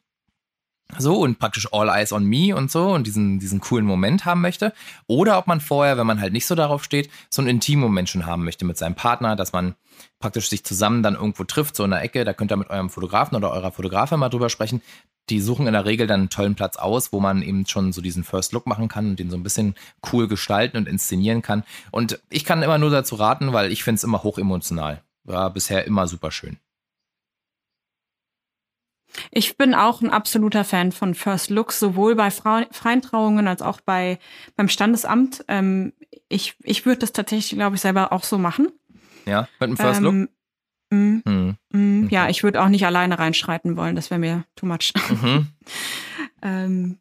Speaker 2: So und praktisch all eyes on me und so und diesen, diesen coolen Moment haben möchte. Oder ob man vorher, wenn man halt nicht so darauf steht, so einen intimen Moment schon haben möchte mit seinem Partner, dass man praktisch sich zusammen dann irgendwo trifft, so in der Ecke. Da könnt ihr mit eurem Fotografen oder eurer Fotografin mal drüber sprechen. Die suchen in der Regel dann einen tollen Platz aus, wo man eben schon so diesen First Look machen kann und den so ein bisschen cool gestalten und inszenieren kann. Und ich kann immer nur dazu raten, weil ich finde es immer hoch emotional. War bisher immer super schön.
Speaker 1: Ich bin auch ein absoluter Fan von First Looks, sowohl bei Frau, freien Trauungen als auch bei, beim Standesamt. Ähm, ich ich würde das tatsächlich, glaube ich, selber auch so machen.
Speaker 2: Ja, mit einem First Look.
Speaker 1: Ähm, mm,
Speaker 2: Hm.
Speaker 1: mm,
Speaker 2: Okay.
Speaker 1: Ja, ich würde auch nicht alleine reinschreiten wollen, das wäre mir too much.
Speaker 2: Mhm.
Speaker 1: ähm,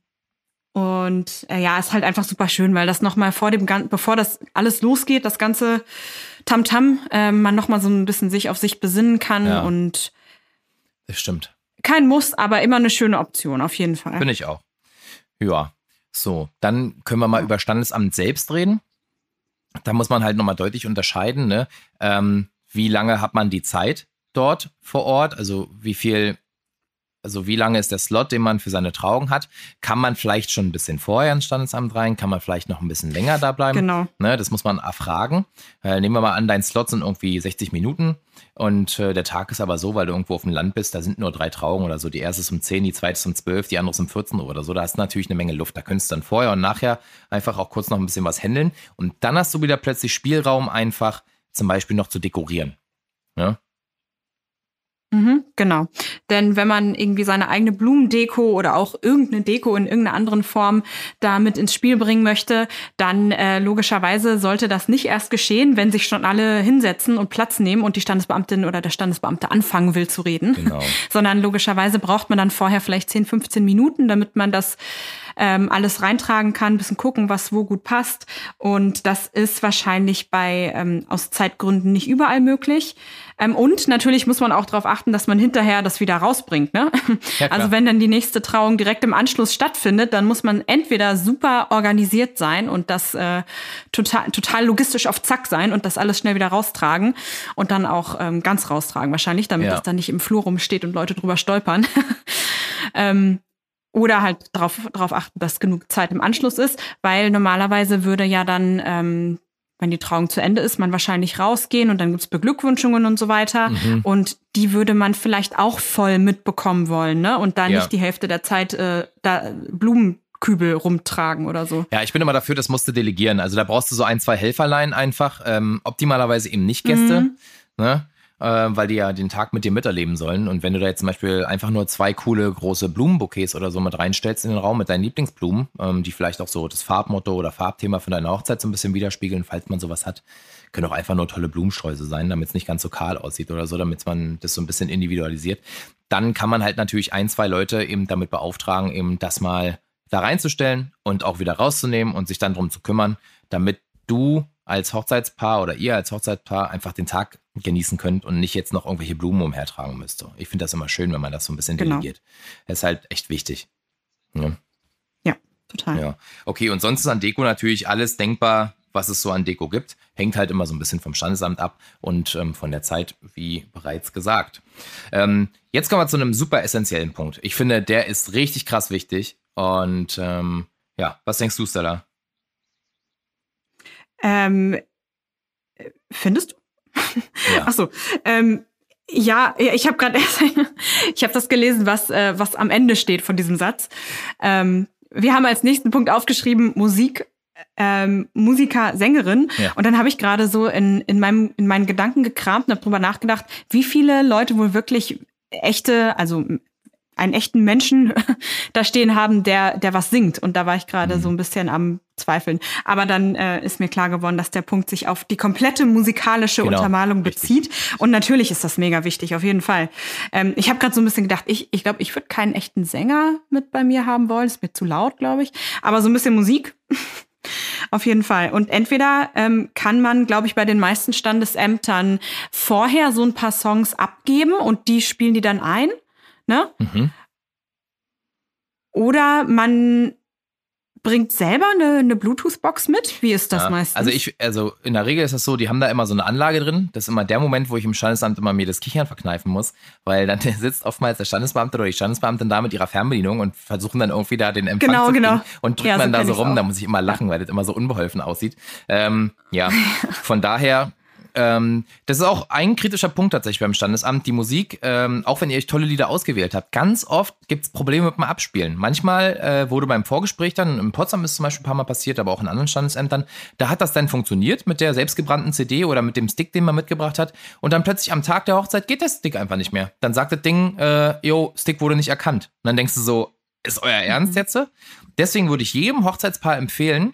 Speaker 1: und äh, ja, ist halt einfach super schön, weil das nochmal vor dem, Gan- bevor das alles losgeht, das ganze Tamtam, äh, man nochmal so ein bisschen sich auf sich besinnen kann
Speaker 2: Ja.
Speaker 1: und
Speaker 2: Das stimmt.
Speaker 1: Kein Muss, aber immer eine schöne Option, auf jeden Fall.
Speaker 2: Bin ich auch. Ja. So, dann können wir mal über Standesamt selbst reden. Da muss man halt nochmal deutlich unterscheiden, ne? Ähm, wie lange hat man die Zeit dort vor Ort? Also wie viel, also wie lange ist der Slot, den man für seine Trauung hat? Kann man vielleicht schon ein bisschen vorher ins Standesamt rein? Kann man vielleicht noch ein bisschen länger da bleiben?
Speaker 1: Genau.
Speaker 2: Ne, das muss man erfragen. Äh, nehmen wir mal an, dein Slot sind irgendwie 60 Minuten und äh, der Tag ist aber so, weil du irgendwo auf dem Land bist, da sind nur drei Trauungen oder so. Die erste ist um 10, die zweite ist um 12, die andere ist um 14 Uhr oder so. Da hast du natürlich eine Menge Luft. Da könntest du dann vorher und nachher einfach auch kurz noch ein bisschen was handeln. Und dann hast du wieder plötzlich Spielraum, einfach zum Beispiel noch zu dekorieren. Ne?
Speaker 1: Mhm, genau. Denn wenn man irgendwie seine eigene Blumendeko oder auch irgendeine Deko in irgendeiner anderen Form damit ins Spiel bringen möchte, dann äh, logischerweise sollte das nicht erst geschehen, wenn sich schon alle hinsetzen und Platz nehmen und die Standesbeamtin oder der Standesbeamte anfangen will zu reden.
Speaker 2: Genau.
Speaker 1: Sondern logischerweise braucht man dann vorher vielleicht 10, 15 Minuten, damit man das ähm, alles reintragen kann, ein bisschen gucken, was wo gut passt. Und das ist wahrscheinlich bei ähm, aus Zeitgründen nicht überall möglich. Ähm, und natürlich muss man auch darauf achten, dass man hinterher das wieder rausbringt. Ne?
Speaker 2: Ja,
Speaker 1: also wenn dann die nächste Trauung direkt im Anschluss stattfindet, dann muss man entweder super organisiert sein und das äh, total, total logistisch auf Zack sein und das alles schnell wieder raustragen und dann auch ähm, ganz raustragen wahrscheinlich, damit
Speaker 2: Ja.
Speaker 1: es dann nicht im Flur rumsteht und Leute drüber stolpern. ähm, oder halt darauf darauf achten, dass genug Zeit im Anschluss ist, weil normalerweise würde ja dann, ähm, wenn die Trauung zu Ende ist, man wahrscheinlich rausgehen und dann gibt's Beglückwünschungen und so weiter.
Speaker 2: Mhm.
Speaker 1: Und die würde man vielleicht auch voll mitbekommen wollen, ne? Und dann
Speaker 2: Ja.
Speaker 1: nicht die Hälfte der Zeit äh, da Blumenkübel rumtragen oder so.
Speaker 2: Ja, ich bin immer dafür, das musst du delegieren. Also da brauchst du so ein, zwei Helferlein einfach. Ähm, optimalerweise eben nicht Gäste.
Speaker 1: Mhm.
Speaker 2: Ne? Äh, weil die ja den Tag mit dir miterleben sollen. Und wenn du da jetzt zum Beispiel einfach nur zwei coole große Blumenbouquets oder so mit reinstellst in den Raum mit deinen Lieblingsblumen, ähm, die vielleicht auch so das Farbmotto oder Farbthema von deiner Hochzeit so ein bisschen widerspiegeln, falls man sowas hat, können auch einfach nur tolle Blumensträuße sein, damit es nicht ganz so kahl aussieht oder so, damit man das so ein bisschen individualisiert. Dann kann man halt natürlich ein, zwei Leute eben damit beauftragen, eben das mal da reinzustellen und auch wieder rauszunehmen und sich dann drum zu kümmern, damit du als Hochzeitspaar oder ihr als Hochzeitspaar einfach den Tag genießen könnt und nicht jetzt noch irgendwelche Blumen umhertragen müsst. Ich finde das immer schön, wenn man das so ein bisschen genau. delegiert. Das ist halt echt wichtig.
Speaker 1: Ja, ja total. Ja.
Speaker 2: Okay, und sonst ist an Deko natürlich alles denkbar, was es so an Deko gibt. Hängt halt immer so ein bisschen vom Standesamt ab und ähm, von der Zeit, wie bereits gesagt. Ähm, jetzt kommen wir zu einem super essentiellen Punkt. Ich finde, der ist richtig krass wichtig. Und ähm, ja, was denkst du, Stella?
Speaker 1: Ähm, findest du? Ja. Ach so. Ähm, ja, ich habe gerade erst, ich habe das gelesen, was äh, was am Ende steht von diesem Satz. Ähm, wir haben als nächsten Punkt aufgeschrieben Musik, ähm, Musiker, Sängerin. Ja. Und dann habe ich gerade so in in meinem in meinen Gedanken gekramt und habe drüber nachgedacht, wie viele Leute wohl wirklich echte, also einen echten Menschen da stehen haben, der, der was singt. Und da war ich gerade mhm. so ein bisschen am Zweifeln. Aber dann äh, ist mir klar geworden, dass der Punkt sich auf die komplette musikalische genau, Untermalung bezieht. Richtig. Und natürlich ist das mega wichtig, auf jeden Fall. Ähm, ich habe gerade so ein bisschen gedacht, ich ich, glaube, ich würde keinen echten Sänger mit bei mir haben wollen. Ist mir zu laut, glaube ich. Aber so ein bisschen Musik. Auf jeden Fall. Und entweder ähm, kann man, glaube ich, bei den meisten Standesämtern vorher so ein paar Songs abgeben und die spielen die dann ein. Ne? Mhm. Oder man bringt selber eine, eine Bluetooth-Box mit? Wie ist das ja, meistens?
Speaker 2: Also ich, also in der Regel ist das so, die haben da immer so eine Anlage drin. Das ist immer der Moment, wo ich im Standesamt immer mir das Kichern verkneifen muss, weil dann sitzt oftmals der Standesbeamte oder die Standesbeamtin da mit ihrer Fernbedienung und versuchen dann irgendwie da den Empfang
Speaker 1: genau,
Speaker 2: zu
Speaker 1: kriegen genau.
Speaker 2: und drückt ja, man so da so rum. Da muss ich immer lachen, weil das immer so unbeholfen aussieht. Ähm, ja, von daher ähm, das ist auch ein kritischer Punkt tatsächlich beim Standesamt. Die Musik, ähm, auch wenn ihr euch tolle Lieder ausgewählt habt, ganz oft gibt es Probleme mit dem Abspielen. Manchmal äh, wurde beim Vorgespräch dann, in Potsdam ist zum Beispiel ein paar Mal passiert, aber auch in anderen Standesämtern, da hat das dann funktioniert mit der selbstgebrannten CD oder mit dem Stick, den man mitgebracht hat. Und dann plötzlich am Tag der Hochzeit geht der Stick einfach nicht mehr. Dann sagt das Ding, äh, yo, Stick wurde nicht erkannt. Und dann denkst du so, ist euer Ernst mhm. jetzt? Deswegen würde ich jedem Hochzeitspaar empfehlen,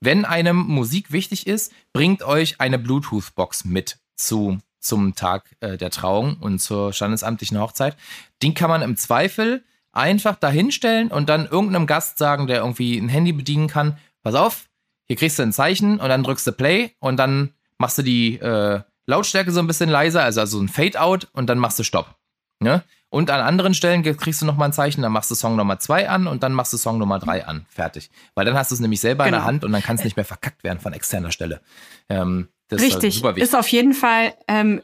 Speaker 2: wenn einem Musik wichtig ist, bringt euch eine Bluetooth-Box mit zu, zum Tag äh, der Trauung und zur standesamtlichen Hochzeit. Den kann man im Zweifel einfach dahinstellen und dann irgendeinem Gast sagen, der irgendwie ein Handy bedienen kann, pass auf, hier kriegst du ein Zeichen und dann drückst du Play und dann machst du die äh, Lautstärke so ein bisschen leiser, also, also ein Fade-out und dann machst du Stopp. Ne? Und an anderen Stellen kriegst du nochmal ein Zeichen, dann machst du Song Nummer 2 an und dann machst du Song Nummer 3 an. Fertig. Weil dann hast du es nämlich selber genau. in der genau. Hand und dann kann es nicht mehr verkackt werden von externer Stelle.
Speaker 1: Ähm, Richtig. Ist, ist auf jeden Fall ähm,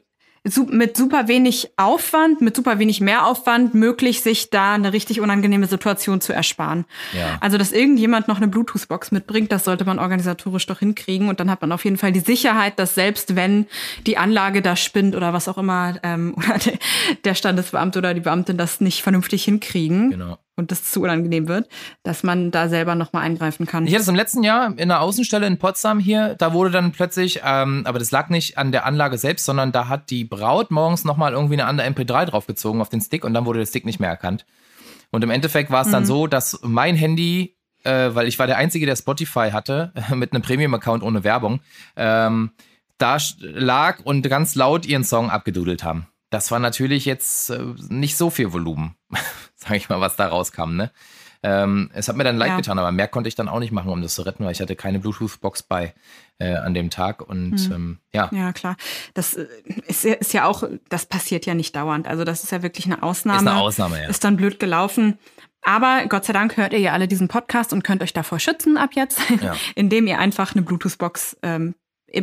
Speaker 1: mit super wenig Aufwand, mit super wenig Mehraufwand möglich, sich da eine richtig unangenehme Situation zu ersparen. Ja. Also, dass irgendjemand noch eine Bluetooth-Box mitbringt, das sollte man organisatorisch doch hinkriegen. Und dann hat man auf jeden Fall die Sicherheit, dass selbst wenn die Anlage da spinnt oder was auch immer, ähm, oder der Standesbeamte oder die Beamtin das nicht vernünftig hinkriegen, genau und das zu unangenehm wird, dass man da selber nochmal eingreifen kann.
Speaker 2: Ich hatte es im letzten Jahr in der Außenstelle in Potsdam hier, da wurde dann plötzlich, ähm, aber das lag nicht an der Anlage selbst, sondern da hat die Braut morgens nochmal irgendwie eine andere MP3 draufgezogen auf den Stick und dann wurde der Stick nicht mehr erkannt. Und im Endeffekt war es dann mhm. so, dass mein Handy, äh, weil ich war der Einzige, der Spotify hatte, mit einem Premium-Account ohne Werbung, ähm, da lag und ganz laut ihren Song abgedudelt haben. Das war natürlich jetzt äh, nicht so viel Volumen. sage ich mal, was da rauskam. Ne? Ähm, es hat mir dann leid ja. getan, aber mehr konnte ich dann auch nicht machen, um das zu retten, weil ich hatte keine Bluetooth-Box bei äh, an dem Tag und hm. ähm, ja.
Speaker 1: Ja, klar. Das äh, ist, ist, ja auch, das passiert ja nicht dauernd. Also das ist ja wirklich eine Ausnahme.
Speaker 2: Ist eine Ausnahme, ja.
Speaker 1: Ist dann blöd gelaufen. Aber Gott sei Dank hört ihr ja alle diesen Podcast und könnt euch davor schützen ab jetzt, ja. indem ihr einfach eine Bluetooth-Box ähm,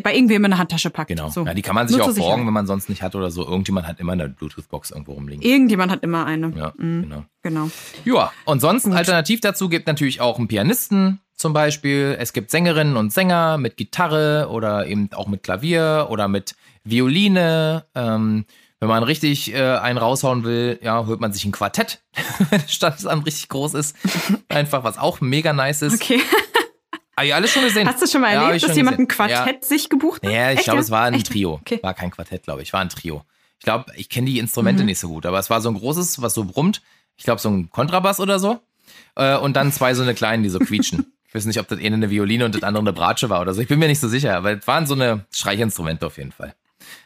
Speaker 1: bei irgendwem in der Handtasche packt.
Speaker 2: Genau. So. Ja, die kann man sich Nur auch borgen, wenn man sonst nicht hat oder so. Irgendjemand hat immer eine Bluetooth-Box irgendwo rumliegen.
Speaker 1: Irgendjemand hat immer eine.
Speaker 2: Ja, mhm. genau.
Speaker 1: genau.
Speaker 2: Ja, und sonst Gut. alternativ dazu gibt natürlich auch einen Pianisten zum Beispiel. Es gibt Sängerinnen und Sänger mit Gitarre oder eben auch mit Klavier oder mit Violine. Ähm, wenn man richtig äh, einen raushauen will, ja, holt man sich ein Quartett, wenn das Standesamt richtig groß ist. Einfach, was auch mega nice ist.
Speaker 1: Okay.
Speaker 2: Ah, ja, alles schon gesehen.
Speaker 1: Hast du schon mal erlebt, ja, dass jemand gesehen. ein Quartett ja. sich gebucht hat?
Speaker 2: Ja, ich glaube, es war ein Echt? Trio. Okay. War kein Quartett, glaube ich. War ein Trio. Ich glaube, ich kenne die Instrumente
Speaker 1: Mhm.
Speaker 2: nicht so gut, aber es war so ein großes, was so brummt. Ich glaube, so ein Kontrabass oder so. Äh, und dann zwei so eine kleinen, die so quietschen. Ich weiß nicht, ob das eine eine Violine und das andere eine Bratsche war oder so. Ich bin mir nicht so sicher, aber es waren so eine Streichinstrumente auf jeden Fall.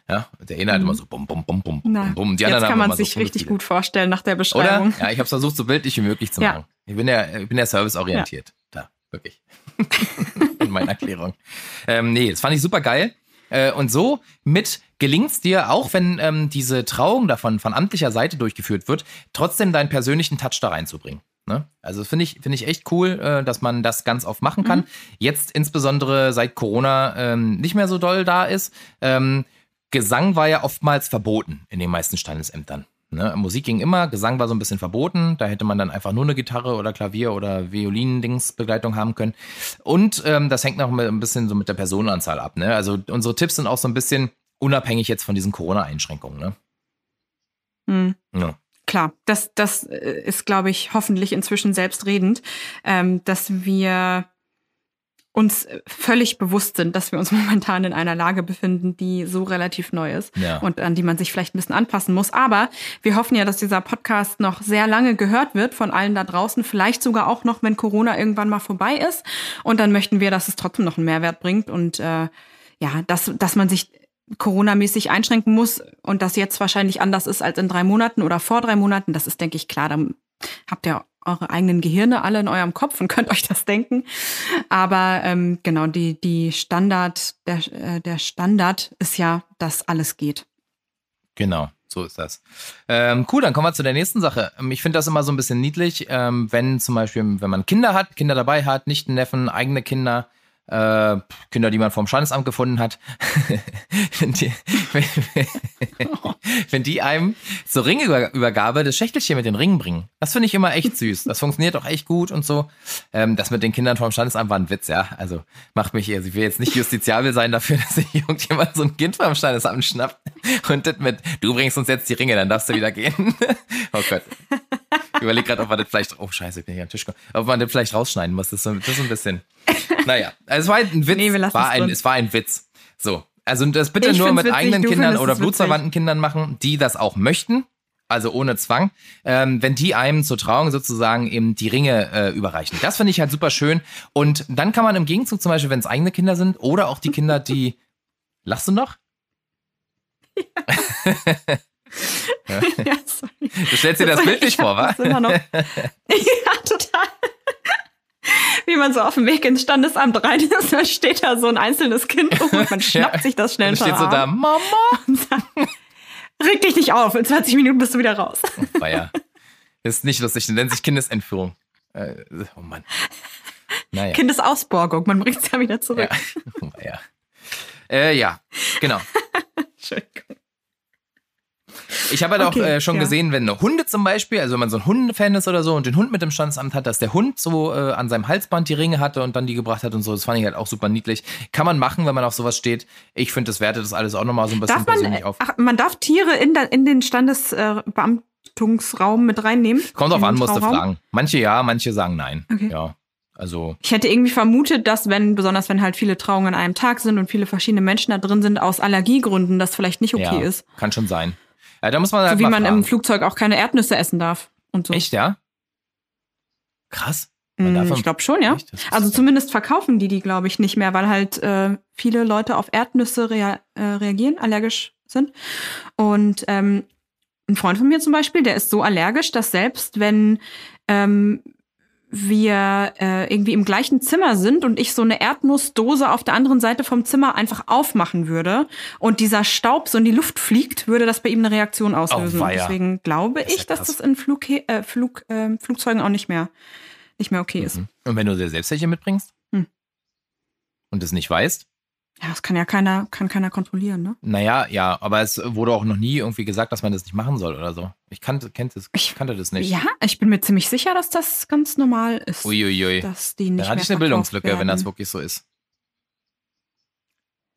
Speaker 2: Ja, der eine hat immer so bum, bum, bum, bum, bum,
Speaker 1: Na,
Speaker 2: bum. Die
Speaker 1: jetzt
Speaker 2: anderen
Speaker 1: kann
Speaker 2: haben
Speaker 1: man
Speaker 2: immer so
Speaker 1: sich richtig gut vorstellen nach der
Speaker 2: Oder?
Speaker 1: Beschreibung.
Speaker 2: Ja, ich habe es versucht, so bildlich wie möglich zu
Speaker 1: Ja.
Speaker 2: machen. Ich bin ja, ich bin ja serviceorientiert. Da, wirklich. In meiner Erklärung. Ähm, nee, das fand ich super geil. Äh, und so mit gelingt's dir, auch wenn ähm, diese Trauung davon von amtlicher Seite durchgeführt wird, trotzdem deinen persönlichen Touch da reinzubringen. Ne? Also finde ich, finde ich echt cool, äh, dass man das ganz oft machen kann. Jetzt insbesondere seit Corona ähm, nicht mehr so doll da ist. Ähm, Gesang war ja oftmals verboten in den meisten Standesämtern. Ne? Musik ging immer, Gesang war so ein bisschen verboten. Da hätte man dann einfach nur eine Gitarre oder Klavier oder Violinen-Dings-Begleitung haben können. Und ähm, das hängt noch ein bisschen so mit der Personenanzahl ab. Ne? Also unsere Tipps sind auch so ein bisschen unabhängig jetzt von diesen Corona-Einschränkungen. Ne?
Speaker 1: Hm.
Speaker 2: Ja.
Speaker 1: Klar, das, das äh, ist, glaube ich, hoffentlich inzwischen selbstredend, ähm, dass wir uns äh, völlig bewusst sind, dass wir uns momentan in einer Lage befinden, die so relativ neu ist
Speaker 2: Ja.
Speaker 1: und an die man sich vielleicht ein bisschen anpassen muss. Aber wir hoffen ja, dass dieser Podcast noch sehr lange gehört wird von allen da draußen, vielleicht sogar auch noch, wenn Corona irgendwann mal vorbei ist. Und dann möchten wir, dass es trotzdem noch einen Mehrwert bringt und äh, ja, dass, dass man sich Corona-mäßig einschränken muss und das jetzt wahrscheinlich anders ist als in drei Monaten oder vor drei Monaten, das ist, denke ich, klar. Dann habt ihr eure eigenen Gehirne alle in eurem Kopf und könnt euch das denken. Aber ähm, genau, die, die Standard, der, äh, der Standard ist ja, dass alles geht.
Speaker 2: Genau, so ist das. Ähm, cool, dann kommen wir zu der nächsten Sache. Ähm, Ich finde das immer so ein bisschen niedlich, ähm, wenn zum Beispiel, wenn man Kinder hat, Kinder dabei hat, nicht Neffen, eigene Kinder, äh, Kinder, die man vom Standesamt gefunden hat, wenn, die, wenn, wenn die einem zur Ringübergabe das Schächtelchen mit den Ringen bringen. Das finde ich immer echt süß. Das funktioniert auch echt gut und so. Ähm, das mit den Kindern vom Standesamt war ein Witz, ja. Also macht mich, also ich will jetzt nicht justiziabel sein dafür, dass sich irgendjemand so ein Kind vom Standesamt schnappt und das mit, du bringst uns jetzt die Ringe, dann darfst du wieder gehen. oh Gott. Ich überlege gerade, ob man das vielleicht, oh scheiße, ich bin hier am Tisch gekommen, ob man das vielleicht rausschneiden muss. Das ist so, das ist ein bisschen, naja. Es war ein Witz,
Speaker 1: Nee, wir
Speaker 2: war
Speaker 1: es
Speaker 2: ein, es war ein Witz. So. Also das bitte
Speaker 1: Ich
Speaker 2: nur mit
Speaker 1: witzig,
Speaker 2: eigenen Kindern oder blutsverwandten Kindern machen, die das auch möchten. Also ohne Zwang, ähm, wenn die einem zur Trauung sozusagen eben die Ringe äh, überreichen. Das finde ich halt super schön. Und dann kann man im Gegenzug zum Beispiel, wenn es eigene Kinder sind oder auch die Kinder, die. Lachst du noch?
Speaker 1: ja, sorry.
Speaker 2: Du stellst dir das Bild nicht vor, wa?
Speaker 1: das Immer noch. ja, total. Wie man so auf dem Weg ins Standesamt rein ist, dann steht da so ein einzelnes Kind rum und man schnappt
Speaker 2: Ja.
Speaker 1: sich das schnell
Speaker 2: Und steht so da, Mama.
Speaker 1: Reg dich nicht auf, in 20 Minuten bist du wieder raus.
Speaker 2: War ja. Ist nicht lustig, das nennt sich Kindesentführung. Äh, oh Mann. Naja.
Speaker 1: Kindesausborgung, man bringt es ja wieder zurück.
Speaker 2: Ja. ja. Äh, ja, genau.
Speaker 1: Entschuldigung.
Speaker 2: Ich habe halt
Speaker 1: Okay,
Speaker 2: auch äh, schon
Speaker 1: ja.
Speaker 2: gesehen, wenn Hunde zum Beispiel, also wenn man so ein Hundefan ist oder so und den Hund mit dem Standesamt hat, dass der Hund so äh, an seinem Halsband die Ringe hatte und dann die gebracht hat und so, das fand ich halt auch super niedlich. Kann man machen, wenn man auf sowas steht. Ich finde, das wertet das alles auch nochmal so ein bisschen
Speaker 1: Darf man,
Speaker 2: persönlich auf.
Speaker 1: ach, man darf Tiere in, der, in den Standesbeamtungsraum mit reinnehmen?
Speaker 2: Kommt drauf an, musst du fragen. Manche ja, manche sagen nein.
Speaker 1: Okay.
Speaker 2: Ja, also
Speaker 1: Ich hätte irgendwie vermutet, dass wenn, besonders wenn halt viele Trauungen an einem Tag sind und viele verschiedene Menschen da drin sind, aus Allergiegründen das vielleicht nicht okay
Speaker 2: ja,
Speaker 1: ist.
Speaker 2: kann schon sein. Ja, da muss man halt
Speaker 1: So wie man
Speaker 2: fragen.
Speaker 1: im Flugzeug auch keine Erdnüsse essen darf und so.
Speaker 2: Echt, ja? Krass.
Speaker 1: Mm, Ich glaube schon, ja.
Speaker 2: Echt?
Speaker 1: Also zumindest verkaufen die die, glaube ich, nicht mehr, weil halt äh, viele Leute auf Erdnüsse rea äh, reagieren, allergisch sind. Und ähm, ein Freund von mir zum Beispiel, der ist so allergisch, dass selbst wenn ähm, wir äh, irgendwie im gleichen Zimmer sind und ich so eine Erdnussdose auf der anderen Seite vom Zimmer einfach aufmachen würde und dieser Staub so in die Luft fliegt, würde das bei ihm eine Reaktion auslösen.
Speaker 2: weia.
Speaker 1: deswegen glaube
Speaker 2: Das ist
Speaker 1: ich, dass das in Flug, äh, Flug, äh, Flugzeugen auch nicht mehr, nicht mehr okay ist.
Speaker 2: Mhm. Und wenn du dir selbst welche mitbringst
Speaker 1: Hm.
Speaker 2: und es nicht weißt,
Speaker 1: Ja, das kann ja keiner, kann keiner kontrollieren, ne?
Speaker 2: naja, ja, aber es wurde auch noch nie irgendwie gesagt, dass man das nicht machen soll oder so. Ich kannte, kennt das,
Speaker 1: Ich-
Speaker 2: kannte das nicht.
Speaker 1: Ja, ich bin mir ziemlich sicher, dass das ganz normal ist.
Speaker 2: Uiuiui.
Speaker 1: Dass die nicht
Speaker 2: Dann hatte ich eine Bildungslücke, wenn das
Speaker 1: werden.
Speaker 2: wirklich so ist.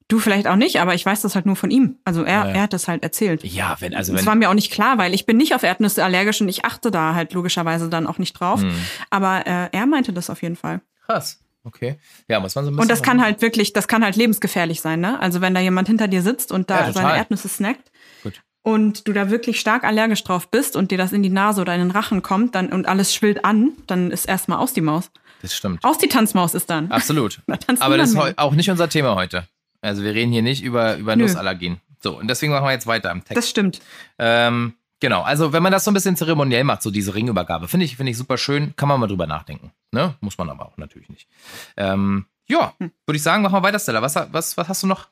Speaker 1: Du vielleicht auch nicht, aber ich weiß das halt nur von ihm. Also er,
Speaker 2: Ja, ja.
Speaker 1: er hat das halt erzählt.
Speaker 2: Ja, wenn, also
Speaker 1: das
Speaker 2: wenn.
Speaker 1: war mir auch nicht klar, weil ich bin nicht auf Erdnüsse allergisch und ich achte da halt logischerweise dann auch nicht drauf.
Speaker 2: Hm,
Speaker 1: Aber äh, er meinte das auf jeden Fall.
Speaker 2: krass. Okay. Ja, muss man so ein bisschen.
Speaker 1: Und das kann halt wirklich, das kann halt lebensgefährlich sein, ne? Also wenn da jemand hinter dir sitzt und
Speaker 2: Ja,
Speaker 1: da
Speaker 2: total.
Speaker 1: seine Erdnüsse snackt,
Speaker 2: Gut.
Speaker 1: und du da wirklich stark allergisch drauf bist und dir das in die Nase oder in den Rachen kommt dann, und alles schwillt an, dann ist erstmal aus die Maus.
Speaker 2: Das stimmt.
Speaker 1: Aus die Tanzmaus ist dann.
Speaker 2: Absolut.
Speaker 1: Da
Speaker 2: Aber das ist auch nicht unser Thema heute. Also wir reden hier nicht über, über
Speaker 1: Nö.
Speaker 2: Nussallergien. So, und deswegen machen wir jetzt weiter am. Text.
Speaker 1: Das stimmt.
Speaker 2: Ähm, genau, also wenn man das so ein bisschen zeremoniell macht, so diese Ringübergabe, finde ich, finde ich super schön, kann man mal drüber nachdenken. Ne? Muss man aber auch natürlich nicht. Ähm, ja,
Speaker 1: Hm.
Speaker 2: würde ich sagen, machen wir weiter, Stella. Was, was, was hast du noch?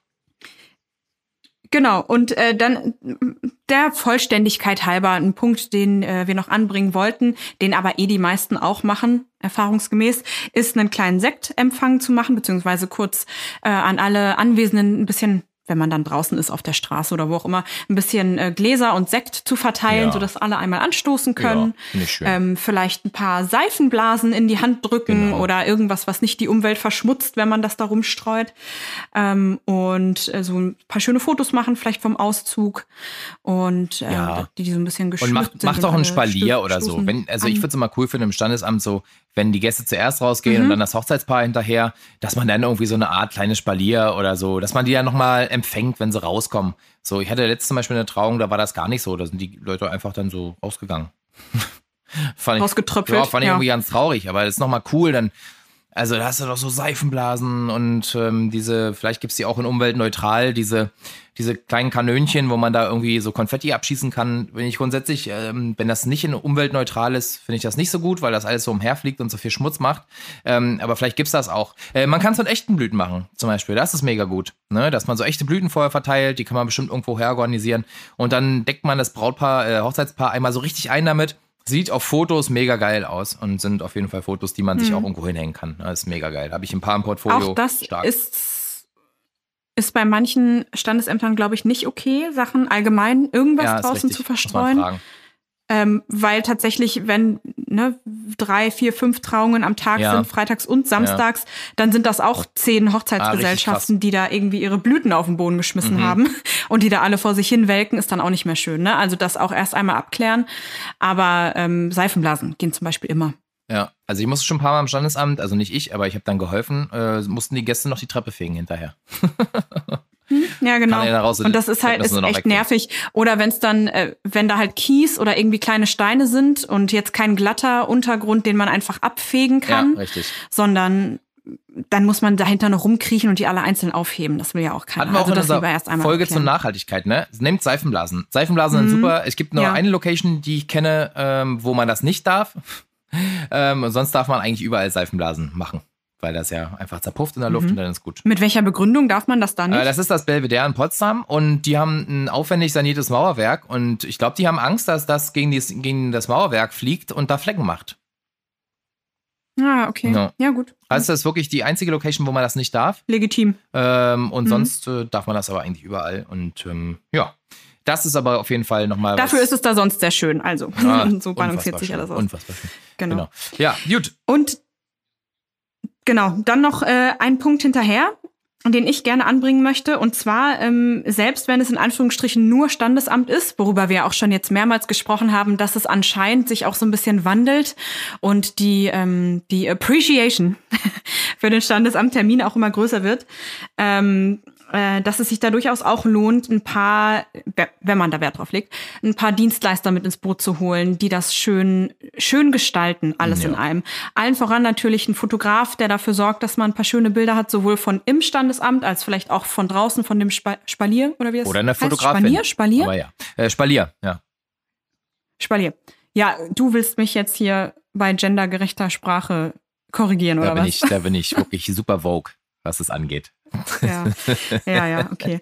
Speaker 1: Genau, und äh, dann der Vollständigkeit halber ein Punkt, den äh, wir noch anbringen wollten, den aber eh die meisten auch machen, erfahrungsgemäß, ist einen kleinen Sektempfang zu machen, beziehungsweise kurz äh, an alle Anwesenden ein bisschen wenn man dann draußen ist auf der Straße oder wo auch immer, ein bisschen äh, Gläser und Sekt zu verteilen,
Speaker 2: Ja.
Speaker 1: sodass alle einmal anstoßen können.
Speaker 2: Ja.
Speaker 1: Ähm, vielleicht ein paar Seifenblasen in die Hand drücken
Speaker 2: Genau.
Speaker 1: oder irgendwas, was nicht die Umwelt verschmutzt, wenn man das da rumstreut. Ähm, und äh, so ein paar schöne Fotos machen, vielleicht vom Auszug. Und äh,
Speaker 2: Ja.
Speaker 1: die, die so ein bisschen geschmückt
Speaker 2: Und macht,
Speaker 1: sind.
Speaker 2: macht
Speaker 1: alle
Speaker 2: ein Spalier oder so. Wenn, also ich würde es immer cool finden im Standesamt so, wenn die Gäste zuerst rausgehen
Speaker 1: Mhm.
Speaker 2: und dann das Hochzeitspaar hinterher, dass man dann irgendwie so eine Art kleines Spalier oder so, dass man die ja nochmal empfängt, wenn sie rauskommen. So, ich hatte letztes zum Beispiel eine Trauung, da war das gar nicht so. Da sind die Leute einfach dann so rausgegangen. fand ich,
Speaker 1: Rausgetröpfelt,
Speaker 2: Ja, fand ich
Speaker 1: ja.
Speaker 2: irgendwie ganz traurig, aber das ist nochmal cool, dann. Also da hast du doch so Seifenblasen und ähm, diese, vielleicht gibt's die auch in umweltneutral, diese, diese kleinen Kanönchen, wo man da irgendwie so Konfetti abschießen kann. Wenn ich grundsätzlich, ähm, wenn das nicht in umweltneutral ist, finde ich das nicht so gut, weil das alles so umherfliegt und so viel Schmutz macht. Ähm, aber vielleicht gibt's das auch. Äh, man kann es mit echten Blüten machen, zum Beispiel. Das ist mega gut. Ne? Dass man so echte Blüten vorher verteilt, die kann man bestimmt irgendwo herorganisieren. Und dann deckt man das Brautpaar, äh, Hochzeitspaar einmal so richtig ein damit. Sieht auf Fotos mega geil aus und sind auf jeden Fall Fotos, die man sich auch irgendwo hinhängen kann. Das ist mega geil. Habe ich ein paar im Portfolio.
Speaker 1: Mhm. Auch das
Speaker 2: Stark.
Speaker 1: ist, ist bei manchen Standesämtern, glaube ich, nicht okay, Sachen allgemein irgendwas
Speaker 2: Ja,
Speaker 1: draußen zu verstreuen. Ähm, weil tatsächlich, wenn ne, drei, vier, fünf Trauungen am Tag
Speaker 2: Ja.
Speaker 1: sind, freitags und samstags, dann sind das auch zehn
Speaker 2: Ah,
Speaker 1: Hochzeitsgesellschaften, die da irgendwie ihre Blüten auf den Boden geschmissen
Speaker 2: Mhm.
Speaker 1: haben und die da alle vor sich hin welken, ist dann auch nicht mehr schön. Ne? Also das auch erst einmal abklären. Aber ähm, Seifenblasen gehen zum Beispiel immer.
Speaker 2: Ja, also ich musste schon ein paar Mal im Standesamt, also nicht ich, aber ich habe dann geholfen, äh, mussten die Gäste noch die Treppe fegen hinterher.
Speaker 1: Ja, genau.
Speaker 2: Da
Speaker 1: und das ist halt ist echt nervig. Oder wenn es dann, äh, wenn da halt Kies oder irgendwie kleine Steine sind und jetzt kein glatter Untergrund, den man einfach abfegen kann,
Speaker 2: Ja, richtig.
Speaker 1: sondern dann muss man dahinter noch rumkriechen und die alle einzeln aufheben. Das will ja auch keiner.
Speaker 2: Hatten wir auch
Speaker 1: also
Speaker 2: in unserer
Speaker 1: erst einmal
Speaker 2: Folge zur
Speaker 1: abklären.
Speaker 2: Nachhaltigkeit, ne? Nehmt Seifenblasen. Seifenblasen sind
Speaker 1: Mhm.
Speaker 2: super. Es gibt nur
Speaker 1: Ja.
Speaker 2: eine Location, die ich kenne, ähm, wo man das nicht darf. ähm, sonst darf man eigentlich überall Seifenblasen machen, weil das ja einfach zerpufft in der Luft
Speaker 1: Mhm.
Speaker 2: und dann ist gut.
Speaker 1: Mit welcher Begründung darf man das dann nicht?
Speaker 2: Äh, das ist das Belvedere in Potsdam und die haben ein aufwendig saniertes Mauerwerk und ich glaube, die haben Angst, dass das gegen, dies, gegen das Mauerwerk fliegt und da Flecken macht.
Speaker 1: ah, okay.
Speaker 2: Ja.
Speaker 1: Ja, gut.
Speaker 2: Also das ist wirklich die einzige Location, wo man das nicht darf.
Speaker 1: Legitim.
Speaker 2: Ähm, und
Speaker 1: Mhm.
Speaker 2: sonst äh, darf man das aber eigentlich überall. Und ähm, ja, das ist aber auf jeden Fall nochmal.
Speaker 1: Dafür ist es da sonst sehr schön. Also,
Speaker 2: Ah,
Speaker 1: so balanciert sich alles aus.
Speaker 2: Unfassbar schön.
Speaker 1: Genau.
Speaker 2: Genau. Ja, gut.
Speaker 1: Und genau, dann noch äh, ein Punkt hinterher, den ich gerne anbringen möchte. Und zwar, ähm, selbst wenn es in Anführungsstrichen nur Standesamt ist, worüber wir auch schon jetzt mehrmals gesprochen haben, dass es anscheinend sich auch so ein bisschen wandelt und die, ähm, die Appreciation für den Standesamttermin auch immer größer wird. Ähm, äh, dass es sich da durchaus auch lohnt, ein paar, wenn man da Wert drauf legt, ein paar Dienstleister mit ins Boot zu holen, die das schön, schön gestalten, alles
Speaker 2: Ja.
Speaker 1: in einem. Allen voran natürlich ein Fotograf, der dafür sorgt, dass man ein paar schöne Bilder hat, sowohl von im Standesamt als vielleicht auch von draußen, von dem Spa Spalier oder wie das
Speaker 2: Oder eine? Fotografin.
Speaker 1: Spalier? Spalier?
Speaker 2: Aber ja. Äh, Spalier, ja.
Speaker 1: Spalier. Ja, du willst mich jetzt hier bei gendergerechter Sprache korrigieren,
Speaker 2: Da
Speaker 1: oder
Speaker 2: bin
Speaker 1: was?
Speaker 2: ich, da bin ich wirklich super vogue, was es angeht.
Speaker 1: Ja, ja, ja okay.